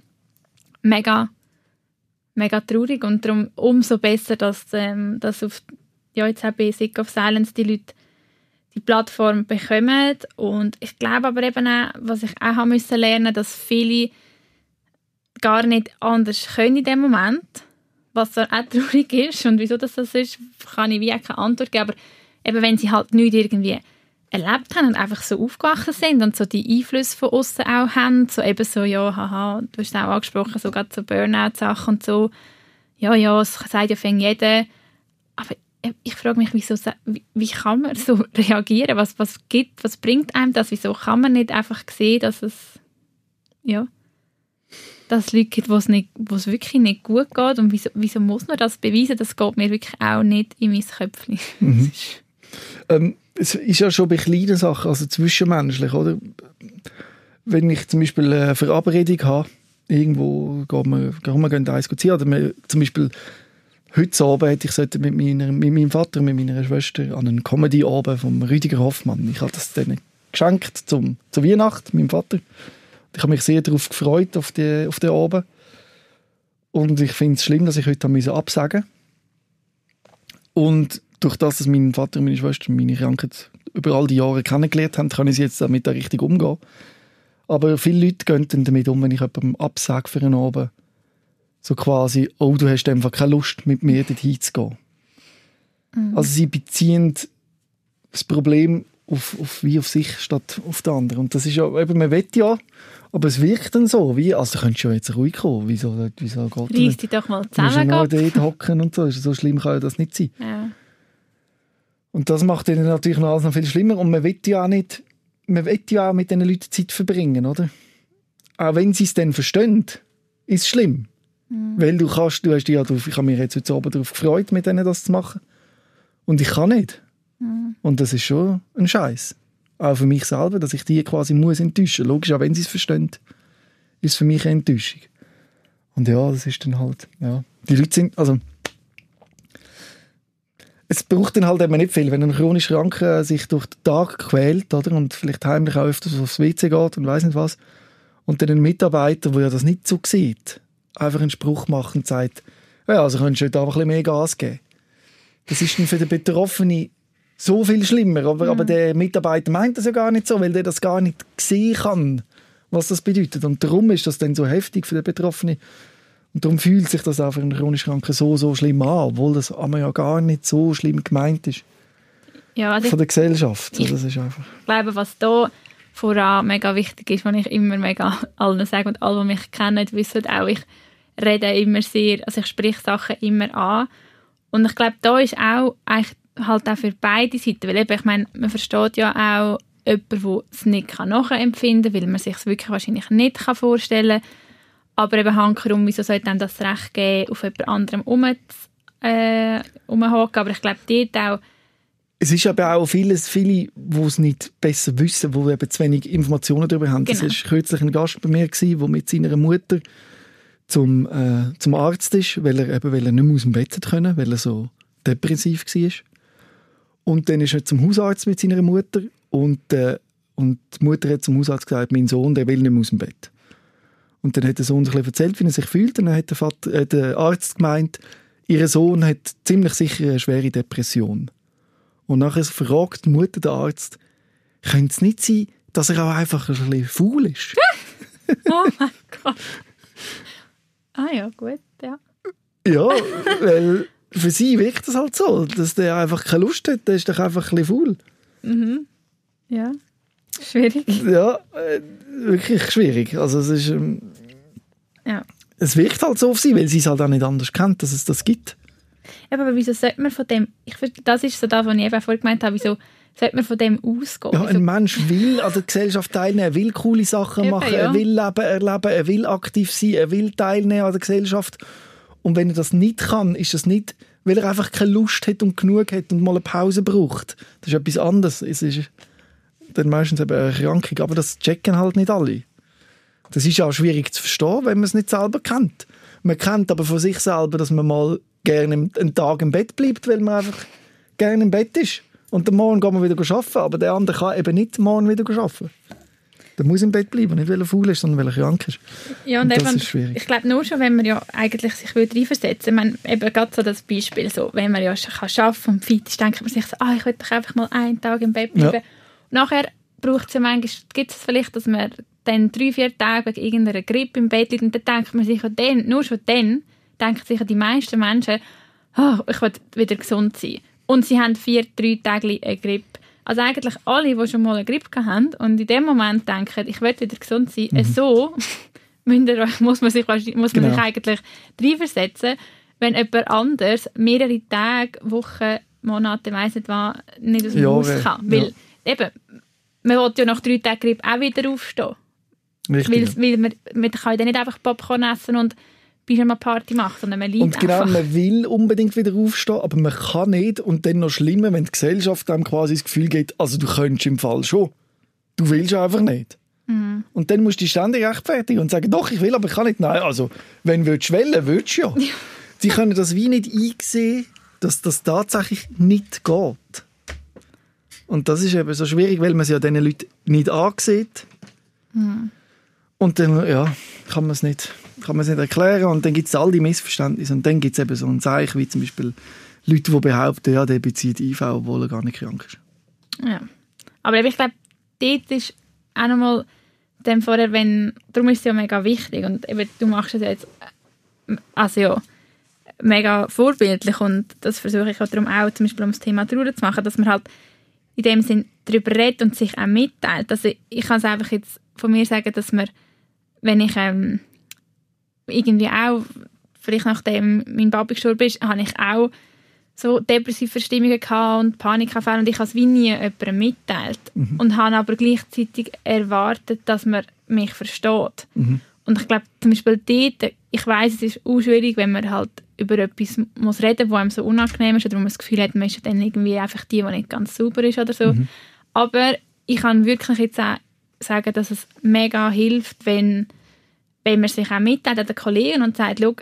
mega, mega traurig und darum umso besser, dass, ähm, dass auf, ja, jetzt auch bei Sick of Silence die Leute die Plattform bekommen und ich glaube aber eben auch, was ich auch haben müssen lernen, dass viele gar nicht anders können in dem Moment, was so auch traurig ist. Und wieso das so ist, kann ich wie auch keine Antwort geben, aber eben wenn sie halt nicht irgendwie erlebt haben und einfach so aufgewachsen sind und so die Einflüsse von außen auch haben, so eben so, ja, haha, du hast es auch angesprochen, so gerade so Burnout-Sachen und so, ja, ja, das sagt ja fängt jeder, aber ich frage mich, wieso, wie, wie kann man so reagieren? Was, was gibt, was bringt einem das? Wieso kann man nicht einfach sehen, dass es, ja, dass Leute gibt, wo es, wirklich nicht gut geht? Und wieso, wieso muss man das beweisen? Das geht mir wirklich auch nicht in mein Köpfchen. Mhm. Ähm, es ist ja schon bei kleinen Sachen, also zwischenmenschlich, oder? Wenn ich zum Beispiel eine Verabredung habe, irgendwo gehen wir, gehen wir gehen eins ziehen, oder wir, zum Beispiel heute Abend hätte ich sollte mit, meiner, mit meinem Vater und mit meiner Schwester an einen Comedy-Abend vom Rüdiger Hoffmann. Ich habe das denen geschenkt zum, zur Weihnacht, meinem Vater. Ich habe mich sehr darauf gefreut, auf, die, auf den Abend. Und ich finde es schlimm, dass ich heute musste absagen Und durch das, dass mein Vater und meine Schwester meine Krankheit über all die Jahre kennengelernt haben, kann ich jetzt damit auch richtig umgehen. Aber viele Leute gehen damit um, wenn ich jemandem absage für einen Abend. So quasi, oh, du hast einfach keine Lust, mit mir dorthin zu gehen. Also sie beziehen das Problem auf, auf, wie auf sich statt auf den anderen. Und das ist ja, eben, man will ja, aber es wirkt dann so, wie, also du könntest ja jetzt ruhig kommen, wieso, wieso geht das Reiss dich doch mal Du musst ja zusammen. dort hocken und so, so schlimm kann ja das nicht sein. Ja. Und das macht ihnen natürlich noch alles noch viel schlimmer. Und man will ja auch nicht, man will ja auch mit diesen Leuten Zeit verbringen, oder? Auch wenn sie es dann verstehen, ist es schlimm. Weil du kannst, du hast ja ich habe mich jetzt heute Abend darauf gefreut, mit denen das zu machen. Und ich kann nicht. Und das ist schon ein Scheiß. Auch für mich selber, dass ich die quasi muss enttäuschen. Logisch, auch wenn sie es verstehen, ist es für mich eine Enttäuschung. Und ja, das ist dann halt, ja. Die Leute sind, also, es braucht dann halt eben nicht viel, wenn ein chronisch Kranker sich durch den Tag quält oder, und vielleicht heimlich auch öfters aufs WC geht und weiß nicht was und dann ein Mitarbeiter, der ja das nicht so sieht, einfach einen Spruch macht und sagt, ja, also könntest du heute ein bisschen mehr Gas geben. Das ist dann für den Betroffenen so viel schlimmer, aber, aber der Mitarbeiter meint das ja gar nicht so, weil der das gar nicht sehen kann, was das bedeutet. Und darum ist das dann so heftig für den Betroffenen. Und darum fühlt sich das auch für einen chronisch Kranken so, so schlimm an, obwohl das aber ja gar nicht so schlimm gemeint ist. Ja, also Von der Gesellschaft. ich- das ist einfach... ich glaube, was da voran mega wichtig ist, was ich immer mega allen sage und alle, die mich kennen, wissen auch, ich rede immer sehr, also ich spreche Sachen immer an. Und ich glaube, da ist auch eigentlich halt auch für beide Seiten, weil eben, ich meine, man versteht ja auch jemanden, der es nicht nachempfinden kann, weil man sich es wirklich wahrscheinlich nicht kann vorstellen kann, aber eben hankerum, wieso sollte einem das Recht geben, auf jemand anderem rum äh, aber ich glaube, dort auch Es ist aber auch vieles, viele, die es nicht besser wissen, die eben zu wenig Informationen darüber haben. Genau. Es war kürzlich ein Gast bei mir, gewesen, der mit seiner Mutter zum, äh, zum Arzt ist, weil er eben weil er nicht mehr aus dem Bett können, weil er so depressiv war. Und dann ist er zum Hausarzt mit seiner Mutter und, äh, und die Mutter hat zum Hausarzt gesagt, mein Sohn, der will nicht mehr aus dem Bett. Und dann hat der Sohn sich ein bisschen erzählt, wie er sich fühlt. Und dann hat der, Vater, äh, der Arzt gemeint, ihr Sohn hat ziemlich sicher eine schwere Depression. Und nachher fragt die Mutter den Arzt, könnte es nicht sein, dass er auch einfach ein bisschen faul ist? Oh mein Gott. Ah ja, gut, ja. ja, weil für sie wirkt das halt so, dass der einfach keine Lust hat, der ist doch einfach ein bisschen faul. Ja, schwierig. Ja, äh, wirklich schwierig. Also es ist, ähm, Ja. es wirkt halt so auf sie, weil sie es halt auch nicht anders kennt, dass es das gibt. Eben, aber wieso sollte man von dem, ich finde, das ist so das, was ich eben vorhin gemeint habe, wieso sollte man von dem ausgehen? Ja, ein Mensch will an der Gesellschaft teilnehmen, er will coole Sachen machen, ja. er will Leben erleben, er will aktiv sein, er will teilnehmen an der Gesellschaft. Und wenn er das nicht kann, ist das nicht, weil er einfach keine Lust hat und genug hat und mal eine Pause braucht. Das ist etwas anderes. Es ist dann meistens eben eine Erkrankung, aber das checken halt nicht alle. Das ist auch schwierig zu verstehen, wenn man es nicht selber kennt. Man kennt aber von sich selber, dass man mal gerne einen Tag im Bett bleibt, weil man einfach gerne im Bett ist. Und am Morgen geht man wieder arbeiten, aber der andere kann eben nicht morgen wieder arbeiten. Der muss im Bett bleiben, nicht weil er faul ist, sondern weil er krank ist. Ja, und Das eben, ist schwierig. ich glaube nur schon, wenn man ja eigentlich sich würde reinversetzen ich meine, eben gerade so das Beispiel, so, wenn man ja schon kann arbeiten und fit ist, denkt man sich so, ah, ich will doch einfach mal einen Tag im Bett bleiben. Ja. Und nachher braucht es ja manchmal, gibt es vielleicht, dass man dann drei, vier Tage wegen irgendeiner Grippe im Bett liegt und dann denkt man sich dann, nur schon dann, denken sich die meisten Menschen, ah, ich will wieder gesund sein. Und sie haben vier, drei Tage eine Grippe. Also eigentlich alle, die schon mal eine Grippe hatten und in dem Moment denken, ich will wieder gesund sein, so müsst ihr, muss man sich, muss man Genau. sich eigentlich reinversetzen, wenn jemand anders mehrere Tage, Wochen, Monate, weiss nicht was, nicht aus dem Jahre, Haus kann. ja. Weil eben, man will ja nach drei Tagen Grippe auch wieder aufstehen. Richtig. Weil, weil man, man kann ja nicht einfach Popcorn essen und Pyjama-Party machen, sondern man liegt Und genau, einfach. man will unbedingt wieder aufstehen, aber man kann nicht. Und dann noch schlimmer, wenn die Gesellschaft einem quasi das Gefühl gibt, also du könntest im Fall schon. Du willst einfach nicht. Mhm. Und dann musst du dich ständig rechtfertigen und sagen, doch, ich will, aber ich kann nicht. Nein, also, wenn du willst, willst du ja. Sie können das wie nicht einsehen, dass das tatsächlich nicht geht. Und das ist eben so schwierig, weil man es ja diesen Leuten nicht ansieht. Und dann, ja, kann man es nicht, kann man es nicht erklären. Und dann gibt es all die Missverständnisse. Und dann gibt es eben so ein Zeichen, wie zum Beispiel Leute, die behaupten, ja, der bezieht IV, obwohl er gar nicht krank ist. Ja. Aber ich glaube, dort ist auch nochmal dem vorher, wenn, darum ist es ja mega wichtig und eben, du machst es ja jetzt äh, also ja, mega vorbildlich und das versuche ich auch darum auch, zum Beispiel um das Thema Trauer zu machen, dass man halt in dem Sinn darüber redet und sich auch mitteilt. Also ich kann es einfach jetzt von mir sagen, dass man, wenn ich ähm, irgendwie auch, vielleicht nachdem mein Papi gestorben ist, habe ich auch so depressive Verstimmungen gehabt und Panikanfälle und ich habe es wie nie jemandem mitteilt und habe aber gleichzeitig erwartet, dass man mich versteht. Und ich glaube, zum Beispiel dort, ich weiß, es ist auch schwierig, wenn man halt über etwas muss reden muss, wo einem so unangenehm ist oder wo man das Gefühl hat, man ist dann irgendwie einfach die, die nicht ganz sauber ist oder so. Aber ich kann wirklich jetzt auch sagen, dass es mega hilft, wenn, wenn man sich auch mitteilt an den Kollegen und sagt, «Schau,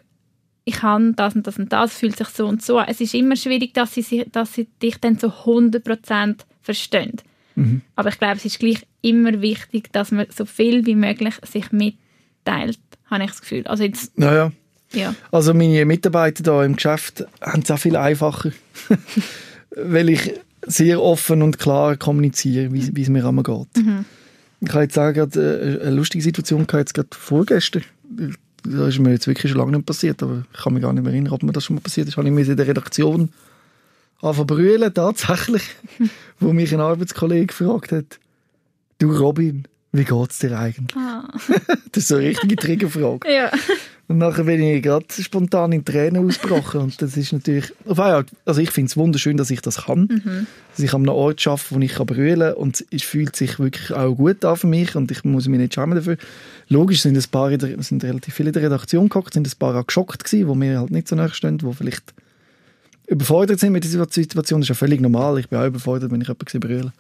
ich habe das und das und das, fühlt sich so und so an. Es ist immer schwierig, dass sie, dass sie dich dann zu 100% verstehen. Mhm. Aber ich glaube, es ist gleich immer wichtig, dass man so viel wie möglich sich mitteilt, habe ich das Gefühl. Also jetzt, naja. ja. Also meine Mitarbeiter da im Geschäft haben es auch viel einfacher, weil ich sehr offen und klar kommuniziere, wie, es mir immer geht. Mhm. Ich kann jetzt sagen, äh, eine lustige Situation hatte jetzt gerade vorgestern das ist mir jetzt wirklich schon lange nicht passiert, aber ich kann mich gar nicht mehr erinnern, ob mir das schon mal passiert ist. Habe ich mich in der Redaktion anfangen tatsächlich, wo mich ein Arbeitskollege gefragt hat, du Robin, wie geht es dir eigentlich? Ah. das ist so eine richtige Triggerfrage. ja. Und nachher bin ich gerade spontan in Tränen ausgebrochen. Und das ist natürlich, also ich finde es wunderschön, dass ich das kann. Mhm. Dass ich an einem Ort arbeite, wo ich brüllen kann. Und es fühlt sich wirklich auch gut an für mich. Und ich muss mich nicht schämen dafür. Logisch sind ein paar, der, sind relativ viele in der Redaktion gekommen, sind ein paar auch geschockt gewesen, wo mir halt nicht so nahe stehen, wo vielleicht überfordert sind mit der Situation. Das ist ja völlig normal. Ich bin auch überfordert, wenn ich jemanden brüllen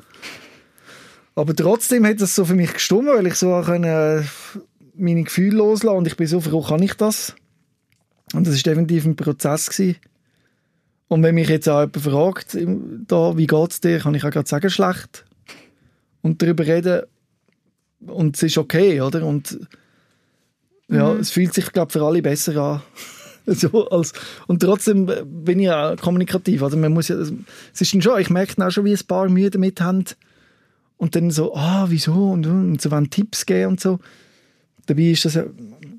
aber trotzdem hat es so für mich gestimmt, weil ich so auch eine, meine Gefühle loslassen und ich bin so froh, kann ich das? Und das ist definitiv ein Prozess gewesen. Und wenn mich jetzt auch jemand fragt, da, wie es dir, kann ich auch gerade sagen, schlecht. Und darüber reden. Und es ist okay, oder? Und ja, mhm. es fühlt sich, glaube für alle besser an. so als, und trotzdem bin ich ja kommunikativ. Also man muss ja, es ist schon, ich merke auch schon, wie ein paar Mühe damit haben. Und dann so, ah, wieso? Und, und so wollen Tipps geben und so. Dabei ist das,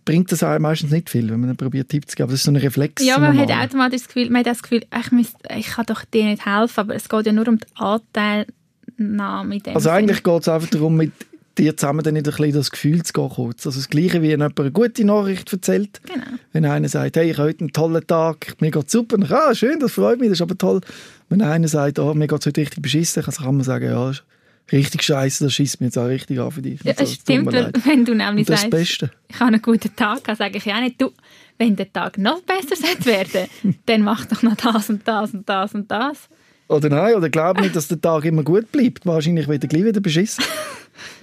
bringt das meistens nicht viel, wenn man probiert Tipps zu geben. Aber das ist so ein Reflex. Ja, man hat automatisch das Gefühl, man hat das Gefühl ich, müsste, ich kann doch dir nicht helfen, aber es geht ja nur um die Anteilnahme. In dem also eigentlich geht es einfach darum, mit dir zusammen dann nicht ein das Gefühl zu gehen kurz. Also das Gleiche, wie wenn jemand eine gute Nachricht erzählt. Genau. Wenn einer sagt, hey, ich habe heute einen tollen Tag, mir geht super, dann, ah, schön, das freut mich, das ist aber toll. Wenn einer sagt, oh, mir geht es heute richtig beschissen, dann kann man sagen, ja, richtig scheiße, das schießt mir jetzt auch richtig an für dich. Ja, es so, stimmt, wenn du nämlich das sagst, Beste. ich habe einen guten Tag, dann sage ich ja nicht, du, wenn der Tag noch besser werden dann mach doch noch das und das und das und das. Oder nein, oder glaub nicht, dass der Tag immer gut bleibt. Wahrscheinlich wird er gleich wieder beschissen.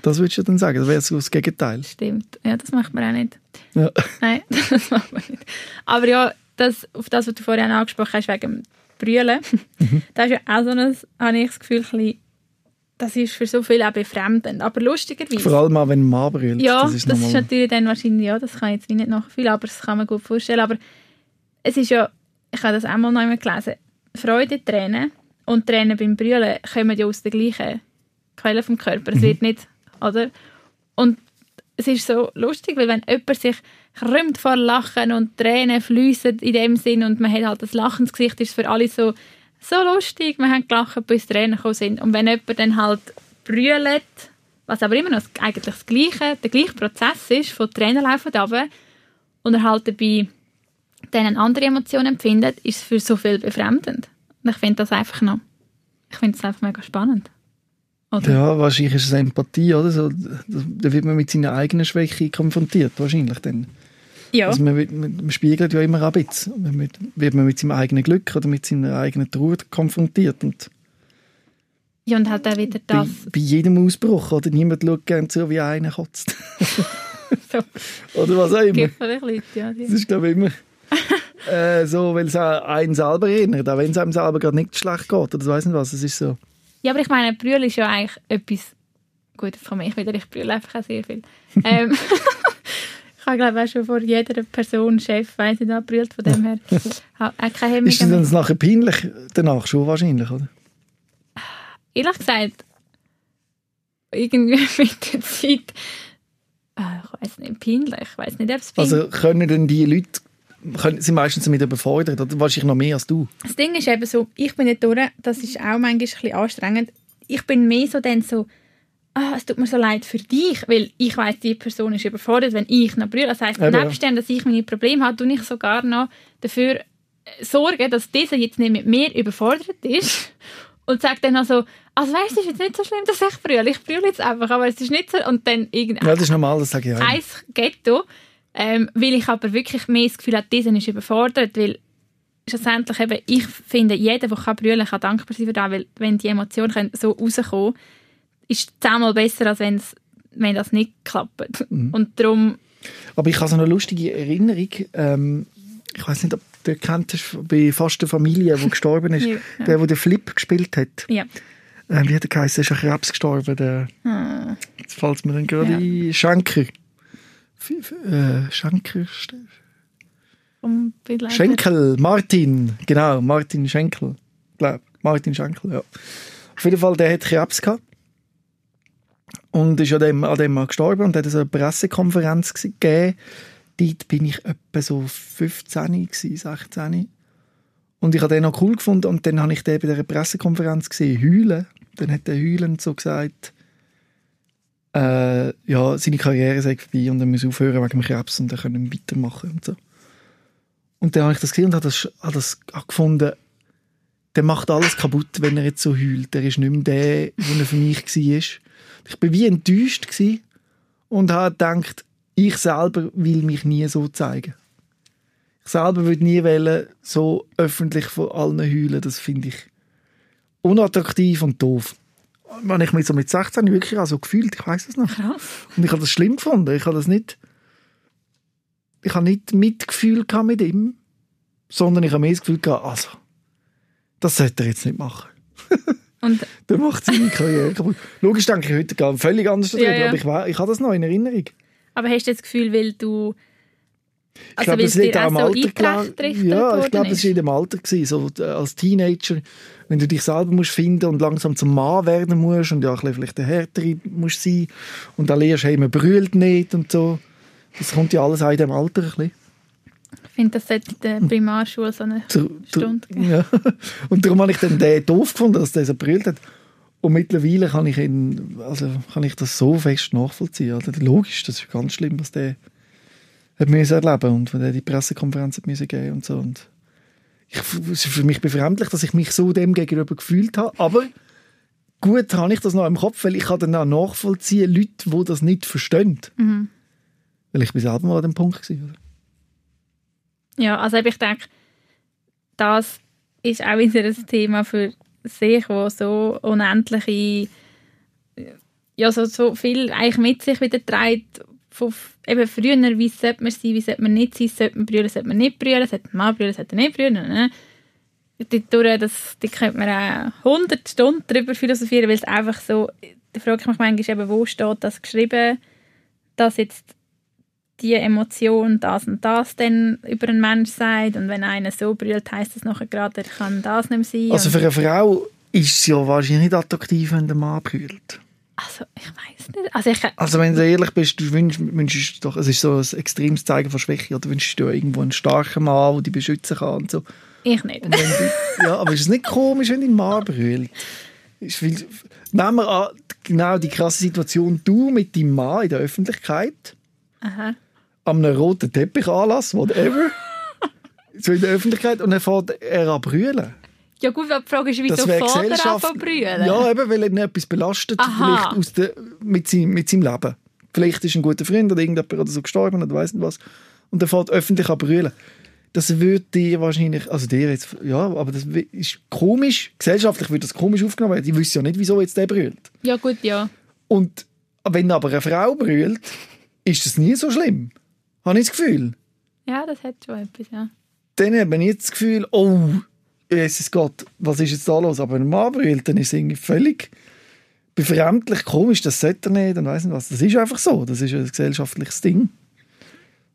Das würdest du dann sagen, das wäre so das Gegenteil. Stimmt, ja, das macht man auch nicht. Ja. Nein, das macht man nicht. Aber ja, das, auf das, was du vorhin angesprochen hast, wegen dem Brüllen, mhm. das ist ja auch so ein, habe ich das Gefühl, ein bisschen das ist für so viele auch befremdend. Aber lustigerweise... Vor allem auch, wenn man brüllt. Ja, das ist, das ist natürlich dann wahrscheinlich, ja, das kann ich jetzt nicht nachfühlen, aber das kann man gut vorstellen. Aber es ist ja, ich habe das einmal noch einmal gelesen, Freude, Tränen und Tränen beim Brüllen kommen ja aus der gleichen Quelle vom Körper. Es mhm. wird nicht, oder? Und es ist so lustig, weil wenn jemand sich krümmt vor Lachen und Tränen fließen in dem Sinn und man hat halt das Lachensgesicht, ist für alle so so lustig, wir haben gelacht, bis Tränen gekommen sind. Und wenn jemand dann halt brüllt, was aber immer noch eigentlich das Gleiche, der gleiche Prozess ist, von Tränen laufen runter, und er halt dabei dann andere Emotionen empfindet, ist es für so viel befremdend. Und ich finde das einfach noch, ich finde es einfach mega spannend. Oder? Ja, wahrscheinlich ist es Empathie, oder? So, da wird man mit seiner eigenen Schwäche konfrontiert, wahrscheinlich dann. Ja. Also man, man, spiegelt ja immer ein bisschen. Man wird man mit seinem eigenen Glück oder mit seiner eigenen Trauer konfrontiert. Und ja, und halt auch wieder das... Bei, bei jedem Ausbruch, oder? Niemand schaut gerne zu, wie einer kotzt. so. Oder was auch immer. Leute, ja. Das ist, glaube ich, immer... äh, so, weil es einen selber erinnert, auch wenn es einem selber gerade nicht schlecht geht, oder weiß nicht was, es ist so. Ja, aber ich meine, Brühl ist ja eigentlich etwas... Gut, das kann ich wieder, ich brülle einfach auch sehr viel. ähm, habe, glaube ich, schon vor jeder Person Chef, weiss ich, abbrüllt. Von dem her auch keine Hemmung. Ist es dann nachher peinlich? Danach schon wahrscheinlich, oder? Ehrlich gesagt, irgendwie mit der Zeit, äh, ich weiß nicht, peinlich. Ich weiß nicht, ob es Also können denn die Leute können, sind meistens damit überfordert oder wahrscheinlich noch mehr als du? Das Ding ist eben so, ich bin nicht durch, das ist auch manchmal ein bisschen anstrengend. Ich bin mehr so dann so, ah, es tut mir so leid für dich, weil ich weiß, die Person ist überfordert, wenn ich noch brülle. Das heisst, nebst dem, dass ich meine Probleme habe, tue ich sogar noch dafür äh, sorgen, dass dieser jetzt nicht mit mir überfordert ist und sagt dann also, also weißt du, es ist jetzt nicht so schlimm, dass ich brülle. Ich brülle jetzt einfach, aber es ist nicht so. Und dann irgendwie. Ja, das ist normal, das sage ich auch. Eins Ghetto. Ähm, weil ich aber wirklich mehr das Gefühl habe, dieser ist überfordert, weil schlussendlich eben, ich finde, jeder, der brüllen kann, kann dankbar sein für das, weil wenn die Emotionen so rauskommen ist zehnmal besser, als wenn's, wenn das nicht klappt. Mhm. Und darum... Aber ich habe so eine lustige Erinnerung. Ähm, ich weiß nicht, ob du kennt hast, bei fast der Familie, die gestorben ist. Ja. Der, der den Flip gespielt hat. Ja. Äh, wie hat er geheißen? Ist an Krebs gestorben. Der, Hm. jetzt fällt mir dann gerade ein. Schenker. Äh, Schenker? Begleiter. Schenkel, Martin. Genau, Martin Schenkel. Glaub, Martin Schenkel, ja. Auf jeden Fall, der hat Krebs gehabt. Und ist an dem, an dem mal gestorben und hat so eine Pressekonferenz gegeben. Dort bin ich etwa so 15, gsi, 16. Und ich habe den noch cool gefunden und dann habe ich den bei dieser Pressekonferenz gesehen, heulen. Dann hat er heulend so gesagt, äh, ja, seine Karriere sei vorbei und er muss aufhören wegen dem Krebs und er können weitermachen und so. Und dann habe ich das gesehen und habe das, habe das gefunden, der macht alles kaputt, wenn er jetzt so heult. Der ist nicht mehr der, der er für mich war. Ich war wie enttäuscht und habe gedacht, ich selber will mich nie so zeigen. Ich selber würde nie wollen, so öffentlich von allen heulen. Das finde ich unattraktiv und doof. Wenn ich mich so mit 16 wirklich auch so gefühlt, ich weiß es noch. Krass. Und ich habe das schlimm gefunden. Ich habe das nicht. Ich habe nicht Mitgefühl mit ihm, sondern ich habe mehr das Gefühl gehabt, also, das sollte er jetzt nicht machen. Und Der macht seine Karriere kaputt. Logisch denke ich heute völlig anders darüber, Ja, ja. aber ich, ich habe das noch in Erinnerung. Aber hast du das Gefühl, weil du. Ich Also, glaube, weil das es liegt auch am Alter klar. Ja, ich glaube, das ist? war in dem Alter gewesen, so äh, als Teenager, wenn du dich selber musst finden und langsam zum Mann werden musst und ja, ein bisschen vielleicht der härtere musst sein und dann lernst, hey, man brüllt nicht und so. Das kommt ja alles auch in dem Alter ein bisschen. Ich finde, das sollte in der Primarschule so eine zu- Stunde geben. Ja. Und darum habe ich dann den doof gefunden, dass der so brüllt hat. Und mittlerweile kann ich, ihn, also kann ich das so fest nachvollziehen. Also logisch, das ist ganz schlimm, was der hat erleben und wenn er die Pressekonferenz hat geben und so. Und ich, es ist für mich befremdlich, dass ich mich so dem gegenüber gefühlt habe. Aber gut habe ich das noch im Kopf, weil ich kann dann auch nachvollziehen, Leute, die das nicht verstehen. Mhm. Weil ich bin selber mal an dem Punkt war. Ja, also ich denke, das ist auch wieder ein Thema für sich, wo so unendliche, ja, so, so viel eigentlich mit sich wieder trägt, von eben früher, wie sollte man sein, wie sollte man nicht sein, sollte man brüllen, sollte man nicht brüllen, sollte man brüllen, sollte man nicht brüllen, ne? Dadurch, das, da könnte man auch 100 Stunden darüber philosophieren, weil es einfach so, da frage ich mich manchmal eben, wo steht das geschrieben, dass jetzt die Emotion das und das dann über einen Mensch sagt und wenn einer so brüllt, heißt das nachher gerade, er kann das nicht sein. Also für eine Frau ist es ja wahrscheinlich nicht attraktiv, wenn der Mann brüllt. also ich weiß nicht. Also ich, Also wenn du ehrlich bist, du wünschst, wünschst doch, es ist so ein extremes Zeigen von Schwäche, oder wünschst du irgendwo einen starken Mann, der dich beschützen kann und so. ich nicht. Du, ja, aber ist es nicht komisch, wenn dein Mann brüllt? Ist viel, nehmen wir an, genau die krasse Situation, du mit deinem Mann in der Öffentlichkeit, Aha. An einem roten Teppichaanlass, whatever, so in der Öffentlichkeit, und dann fährt er an brüllen. Ja gut, die Frage ist, wieso fährt er an brüllen? Ja, eben, weil er etwas belastet, Aha. vielleicht aus der, mit, seinem, mit seinem Leben. Vielleicht ist ein guter Freund oder irgendjemand oder so gestorben oder weiss nicht was. Und er fährt öffentlich an brüllen. Das würde dir wahrscheinlich, also dir jetzt, ja, aber das ist komisch, gesellschaftlich wird das komisch aufgenommen werden. Die wissen ja nicht, wieso jetzt der brüllt. Ja gut, ja. Und wenn aber eine Frau brüllt, ist das nie so schlimm. Habe ich das Gefühl. Ja, das hat schon etwas, ja. Dann man jetzt das Gefühl, oh, Jesus Gott, was ist jetzt da los? Aber wenn ein Mann brüllt, dann ist es irgendwie völlig befremdlich, komisch, das sollte er nicht, dann weiss nicht was. Das ist einfach so, das ist ein gesellschaftliches Ding.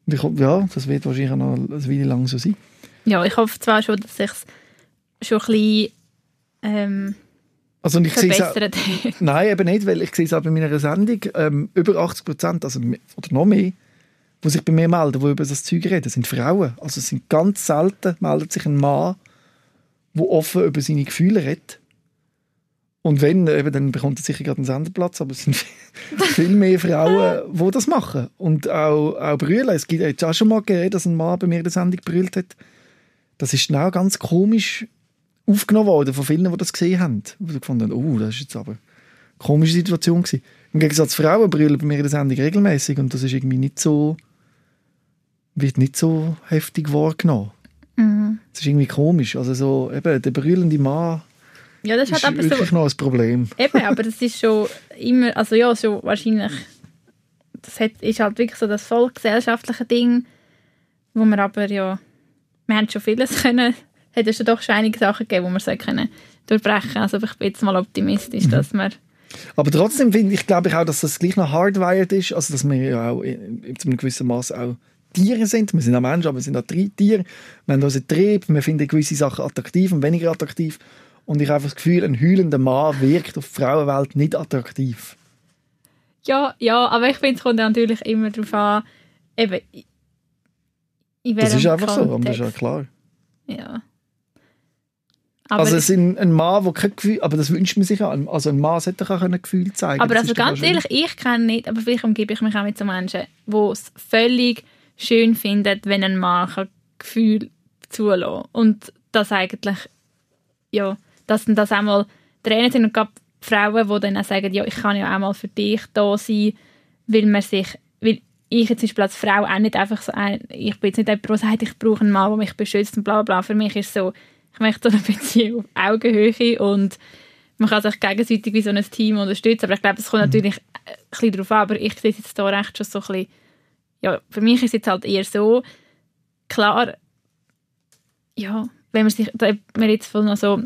Und ich hoffe, ja, das wird wahrscheinlich auch noch eine Weile lang so sein. Ja, ich hoffe zwar schon, dass ich es schon ein bisschen ähm, Also ich sehe es auch, verbessert habe. Nein, eben nicht, weil ich sehe es auch bei meiner Sendung, ähm, über 80 Prozent, also, oder noch mehr, die sich bei mir melden, die über das Zeug reden, sind Frauen. Also es sind ganz selten, meldet sich ein Mann, der offen über seine Gefühle redet. Und wenn, eben, dann bekommt er sicher gerade einen Senderplatz, aber es sind viel mehr Frauen, die das machen. Und auch, auch brüllen. Es gibt auch schon mal gegeben, dass ein Mann bei mir in der Sendung brüllt hat. Das ist auch ganz komisch aufgenommen worden von vielen, die das gesehen haben. Die gefunden haben, oh, das ist jetzt aber eine komische Situation gewesen. Im Gegensatz Frauen brüllen bei mir in der Sendung regelmäßig und das ist irgendwie nicht so, wird nicht so heftig wahrgenommen. Mhm. Das ist irgendwie komisch. Also so, eben, der brüllende Mann Ja, das ist hat aber wirklich so... noch ein Problem. Eben, aber das ist schon immer... Also ja, schon wahrscheinlich... Das hat, ist halt wirklich so das voll gesellschaftliche Ding, wo man aber ja wir haben schon vieles können, hat es doch schon einige Sachen gegeben, die wir so können durchbrechen. Also ich bin jetzt mal optimistisch, mhm. dass wir aber trotzdem finde ich, glaube ich auch, dass das gleich noch hardwired ist, also dass wir ja auch in, in einem gewissen Maß auch Tiere sind. Wir sind auch Menschen, aber wir sind auch Tiere. Wir haben unseren Trieb, wir finden gewisse Sachen attraktiv und weniger attraktiv. Und ich habe einfach das Gefühl, ein heulender Mann wirkt auf die Frauenwelt nicht attraktiv. Ja, ja, aber ich finde, es kommt natürlich immer darauf an, eben, in Das ist einfach Kontext. so, das ist ja klar. Ja. Aber also es ist ein Mann, der kein Gefühl, aber das wünscht man sich auch. Also ein Mann sollte auch ein Gefühl zeigen. Aber also ganz ehrlich, ich kenne nicht, aber vielleicht umgebe ich mich auch mit so Menschen, die es völlig schön finden, wenn ein Mann ein Gefühl zulassen Und das eigentlich, ja, dass dann das einmal Tränen sind und gerade Frauen, die dann auch sagen, ja, ich kann ja auch mal für dich da sein, weil man sich, weil ich jetzt zum Beispiel als Frau auch nicht einfach so, ein, ich bin jetzt nicht jemand, der sagt, ich brauche einen Mann, der mich beschützt und bla bla bla. Für mich ist es so, ich möchte so eine Beziehung auf Augenhöhe und man kann sich gegenseitig wie so ein Team unterstützen, aber ich glaube, es kommt mhm. natürlich ein bisschen darauf an, aber ich sehe es jetzt hier recht schon so ein bisschen, ja, für mich ist es jetzt halt eher so, klar, ja, wenn man sich, wenn man jetzt von so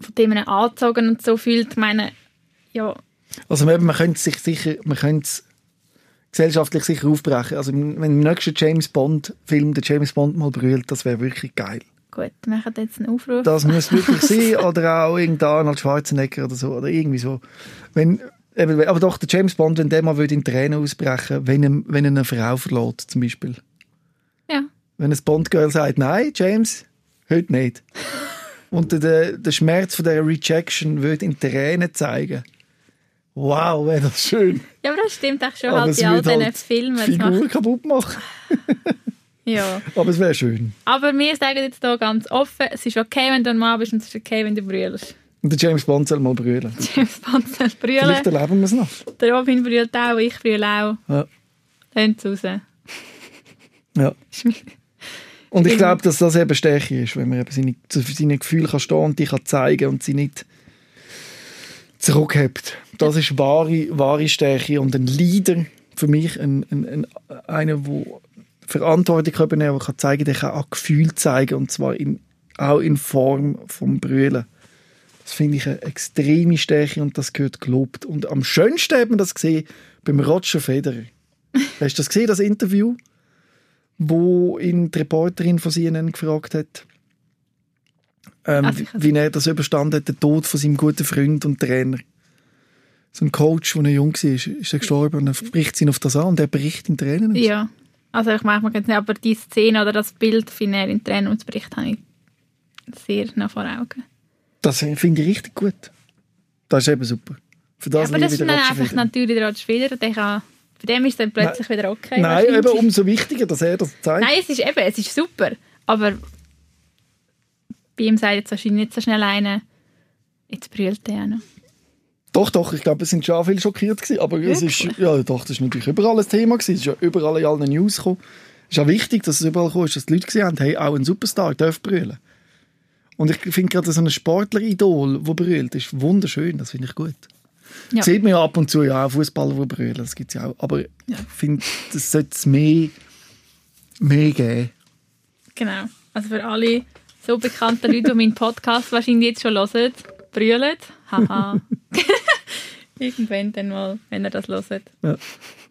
von Themen angezogen und so fühlt, meine, ja. Also man könnte sich sicher, man könnte gesellschaftlich sicher aufbrechen. Also wenn im nächsten James Bond Film der James Bond mal brüllt, das wäre wirklich geil. Gut, wir machen jetzt einen Aufruf. Das muss wirklich sein. Oder auch irgendein Arnold Schwarzenegger oder so. Oder irgendwie so. Wenn, aber doch, der James Bond, wenn der mal in Tränen ausbrechen wenn er, wenn er eine Frau verlässt, zum Beispiel. Ja. Wenn ein Bond-Girl sagt, nein, James, heute nicht. Und der, der Schmerz von der Rejection würde in Tränen zeigen. Wow, wäre das schön. Ja, aber das stimmt auch schon aber halt in all diesen halt Filmen. Die Figur kaputt machen. ja. Aber es wäre schön. Aber wir sagen jetzt hier ganz offen, es ist okay, wenn du ein Mann bist und es ist okay, wenn du brüllst. Und der James Bond soll mal brüllen. James Bond soll brüllen. Vielleicht erleben wir es noch. Der Robin brüllt auch, ich brülle auch. Ja. Dann raus. Ja. Und ich glaube, dass das eben Stärke ist, wenn man eben seine, zu seinen Gefühlen kann stehen und die kann zeigen und sie nicht zurückhebt. Das ist wahre, wahre Stärke und ein Leader für mich, ein, ein, ein, einer, der Verantwortung übernehmen kann, der zeigen der kann auch Gefühl zeigen und zwar in, auch in Form vom Brüllen. Das finde ich eine extreme Stärke und das gehört gelobt. Und am schönsten hat man das gesehen beim Roger Federer. Hast du das gesehen, das Interview? wo ihn die Reporterin von CNN gefragt hat, ähm, also wie er das überstanden hat, den Tod von seinem guten Freund und Trainer. So ein Coach, der jung war, ist er gestorben und er spricht ihn auf das an und er bricht in Tränen aus. Ja, also ich mache mir nicht, aber die Szene oder das Bild, wie er in Tränen ausbricht, habe ich sehr nah vor Augen. Das finde ich richtig gut. Das ist eben super. Für das ja, aber das ist dann einfach natürlich der Federer, der kann bei dem ist dann plötzlich Nein. wieder okay. Nein, eben umso wichtiger, dass er das zeigt. Nein, es ist eben, es ist super. Aber bei ihm sagt jetzt wahrscheinlich nicht so schnell einer, jetzt brüllt er auch noch. Doch, doch, ich glaube, es sind schon viele schockiert gewesen, aber Wirklich? es ist, ja doch, das ist natürlich überall ein Thema gewesen, es ist ja überall in allen News gekommen. Es ist auch wichtig, dass es überall gekommen ist, dass die Leute gesehen haben, hey, auch ein Superstar darf brüllen. Und ich finde gerade so ein Sportler-Idol, der brüllt, ist wunderschön, das finde ich gut. Ja. Sieht man ja ab und zu ja auch Fußballer, die brüllen, das gibt es ja auch. Aber ja. ich finde, das sollte es mehr, mehr geben. Genau. Also für alle so bekannten Leute, die meinen Podcast wahrscheinlich jetzt schon hören, brüllen. Haha. Irgendwann dann mal, wenn ihr das hört. Ja.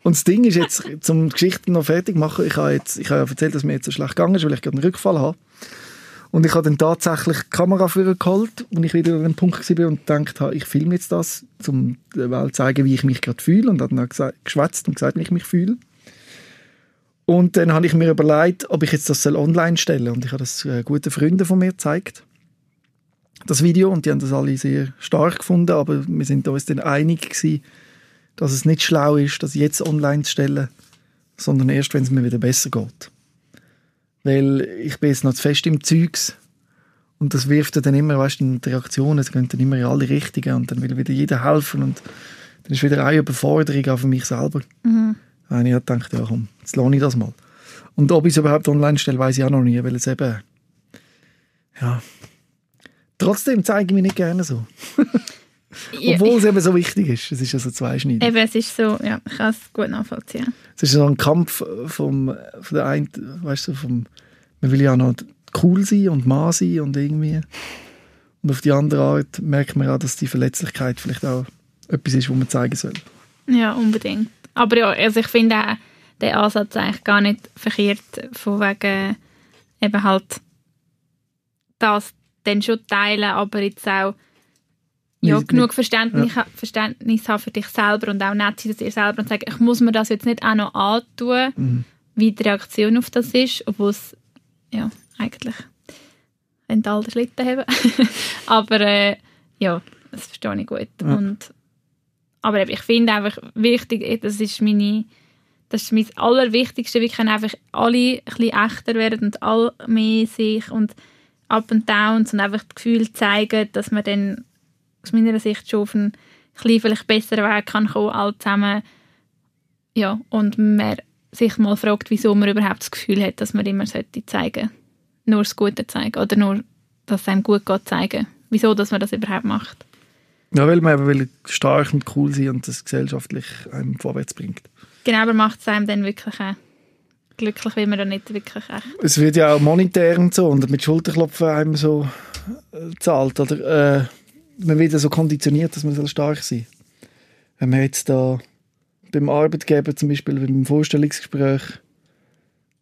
Und das Ding ist jetzt, zum Geschichten noch fertig machen, ich habe, jetzt, ich habe erzählt, dass mir jetzt so schlecht gegangen ist, weil ich gerade einen Rückfall habe. Und ich habe dann tatsächlich die Kamera für geholt, und ich wieder an dem Punkt war und gedacht habe, ich filme jetzt das, um der Welt zu zeigen, wie ich mich gerade fühle. Und habe dann geschwätzt und gesagt, wie ich mich fühle. Und dann habe ich mir überlegt, ob ich jetzt das online stellen soll. Und ich habe das äh, guten Freunden von mir gezeigt, das Video. Und die haben das alle sehr stark gefunden. Aber wir sind uns dann einig gewesen, dass es nicht schlau ist, das jetzt online zu stellen, sondern erst, wenn es mir wieder besser geht. Weil ich bin jetzt noch zu fest im Zeugs. Und das wirft dann immer, weißt du, die Reaktionen, es gehen dann immer in alle Richtungen und dann will wieder jeder helfen und dann ist wieder eine Überforderung auch für mich selber. Mhm. Und ich habe gedacht, ja komm, jetzt lohne ich das mal. Und ob ich es überhaupt online stelle, weiß ich auch noch nie, weil es eben, ja, trotzdem zeige ich mich nicht gerne so. Obwohl es eben so wichtig ist. Es ist ja so zweischneidig. Eben, es ist so, ja, ich kann es gut nachvollziehen. Es ist so ein Kampf vom, von der einen, weißt du, vom, man will ja noch cool sein und Mann sein und irgendwie. Und auf die andere Art merkt man auch, dass die Verletzlichkeit vielleicht auch etwas ist, was man zeigen soll. Ja, unbedingt. Aber ja, also ich finde auch den Ansatz eigentlich gar nicht verkehrt, von wegen eben halt das dann schon teilen, aber jetzt auch ja, genug Verständnis, Verständnis haben für dich selber und auch nett sein zu dir selber und sagen, ich muss mir das jetzt nicht auch noch antun, Mhm. wie die Reaktion auf das ist, obwohl es ja, eigentlich ein alter Schlitten haben. aber äh, ja, das verstehe ich gut. Ja. Und, aber ich finde einfach wichtig, eh, das ist meine das ist mein Allerwichtigste, wir können einfach alle ein bisschen echter werden und alle mehr sich und Up and Downs und einfach das Gefühl zeigen, dass man dann aus meiner Sicht schon auf einen kleinen, vielleicht besseren Weg kann kommen, alle zusammen. Ja, und man sich mal fragt, wieso man überhaupt das Gefühl hat, dass man immer sollte zeigen nur das Gute zeigen oder nur, dass es einem gut geht zeigen. Wieso, dass man das überhaupt macht. Ja, weil man eben will stark und cool sein und das gesellschaftlich einem vorwärts bringt. Genau, aber macht es einem dann wirklich auch glücklich, weil man dann nicht wirklich echt... Es wird ja auch monetär und so und mit Schulterklopfen einem so äh, zahlt. Oder, äh, man wird ja so konditioniert, dass man soll stark sein Wenn man jetzt da beim Arbeitgeber zum Beispiel beim Vorstellungsgespräch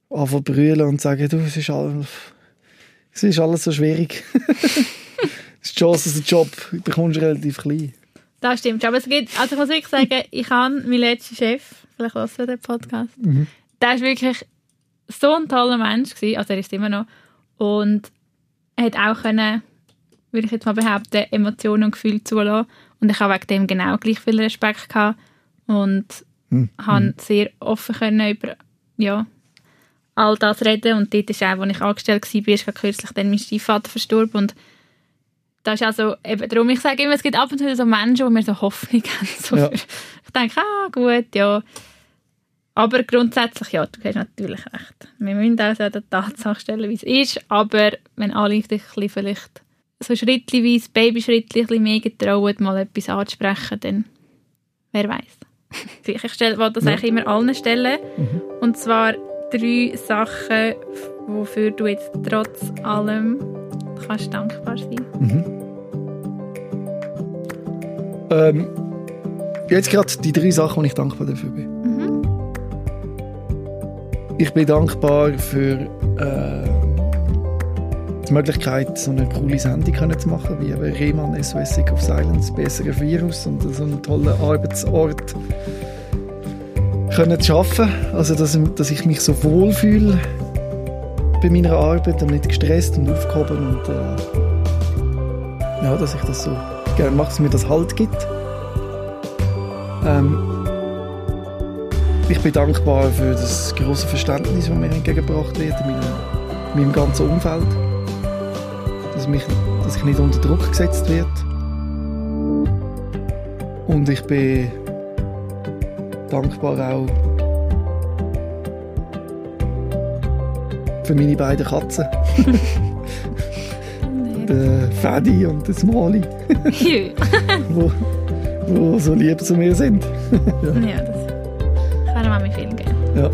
anfängt zu brüllen und sagen, du, es ist, all, es ist alles so schwierig. die Chance, dass du einen Job bekommst, relativ klein. Das stimmt. Aber es gibt, also ich muss wirklich sagen, ich habe meinen letzten Chef, vielleicht hörst du den Podcast, Mhm. der war wirklich so ein toller Mensch, gewesen, also er ist immer noch, und er hat auch können, würde ich jetzt mal behaupten, Emotionen und Gefühle zulassen. Und ich habe wegen dem genau gleich viel Respekt gehabt und Mhm. habe sehr offen können über ja, all das reden. Und dort ist auch, als ich angestellt war, ist gerade kürzlich dann mein Stiefvater verstorben und das ist also, eben darum, ich sage immer, es gibt ab und zu so Menschen, die mir so Hoffnung haben. So Ja. ich denke, ah, gut, ja. Aber grundsätzlich, ja, du hast natürlich recht. Wir müssen auch so der Tatsache stellen, wie es ist. Aber wenn alle bisschen vielleicht so schrittweise, Babyschrittli ein bisschen mehr getrauen, mal etwas anzusprechen, dann wer weiß. Ich stelle, will das Ja. eigentlich immer allen stellen. Mhm. Und zwar drei Sachen, wofür du jetzt trotz allem kannst dankbar sein. Mhm. Ähm, jetzt gerade die drei Sachen, wo ich dankbar dafür bin. Mhm. Ich bin dankbar für äh, die Möglichkeit, so eine coole Sendung können zu machen, wie eben Rehmann SOS Sick of Silence, besserer Virus und so einen tollen Arbeitsort können zu schaffen. Also, dass, dass ich mich so wohl fühle bei meiner Arbeit und nicht gestresst und aufgehoben und äh, ja, dass ich das so gerne mache, dass mir das Halt gibt. Ähm, ich bin dankbar für das große Verständnis, das mir entgegengebracht wird in meinem, in meinem ganzen Umfeld. Dass, mich, dass ich nicht unter Druck gesetzt wird. Und ich bin dankbar auch für meine beiden Katzen, den Fadi und den Smalley, wo, wo so lieb zu mir sind. ja, das kann man mir viel geben. Ja,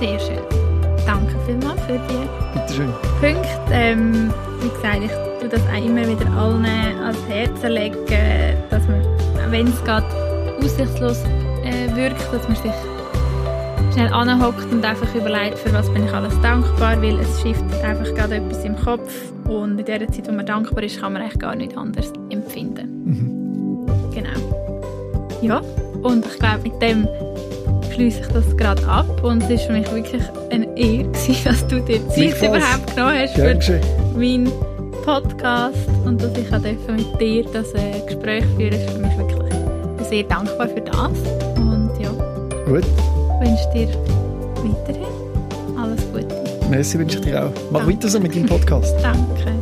Sehr schön. Danke vielmals für die bitteschön. Punkte. Ähm, wie gesagt, ich tue das auch immer wieder allen ans Herz legen, dass man, wenn es gerade aussichtslos äh, wirkt, dass man sich schnell anhockt und einfach überlegt, für was bin ich alles dankbar, weil es shiftet einfach gerade etwas im Kopf und in der Zeit, wo man dankbar ist, kann man eigentlich gar nicht anders empfinden. Mhm. Genau. Ja, und ich glaube, mit dem schließe ich das gerade ab und es ist für mich wirklich eine Ehre, dass du dir Zeit überhaupt genommen hast Gern für meinen Podcast und dass ich auch durfte mit dir das äh, Gespräch führen ist für mich wirklich ich bin sehr dankbar für das und ja, Gut, wünsche dir weiterhin alles Gute. merci wünsche ich dir auch. Mach Danke. weiter so mit deinem Podcast. Danke.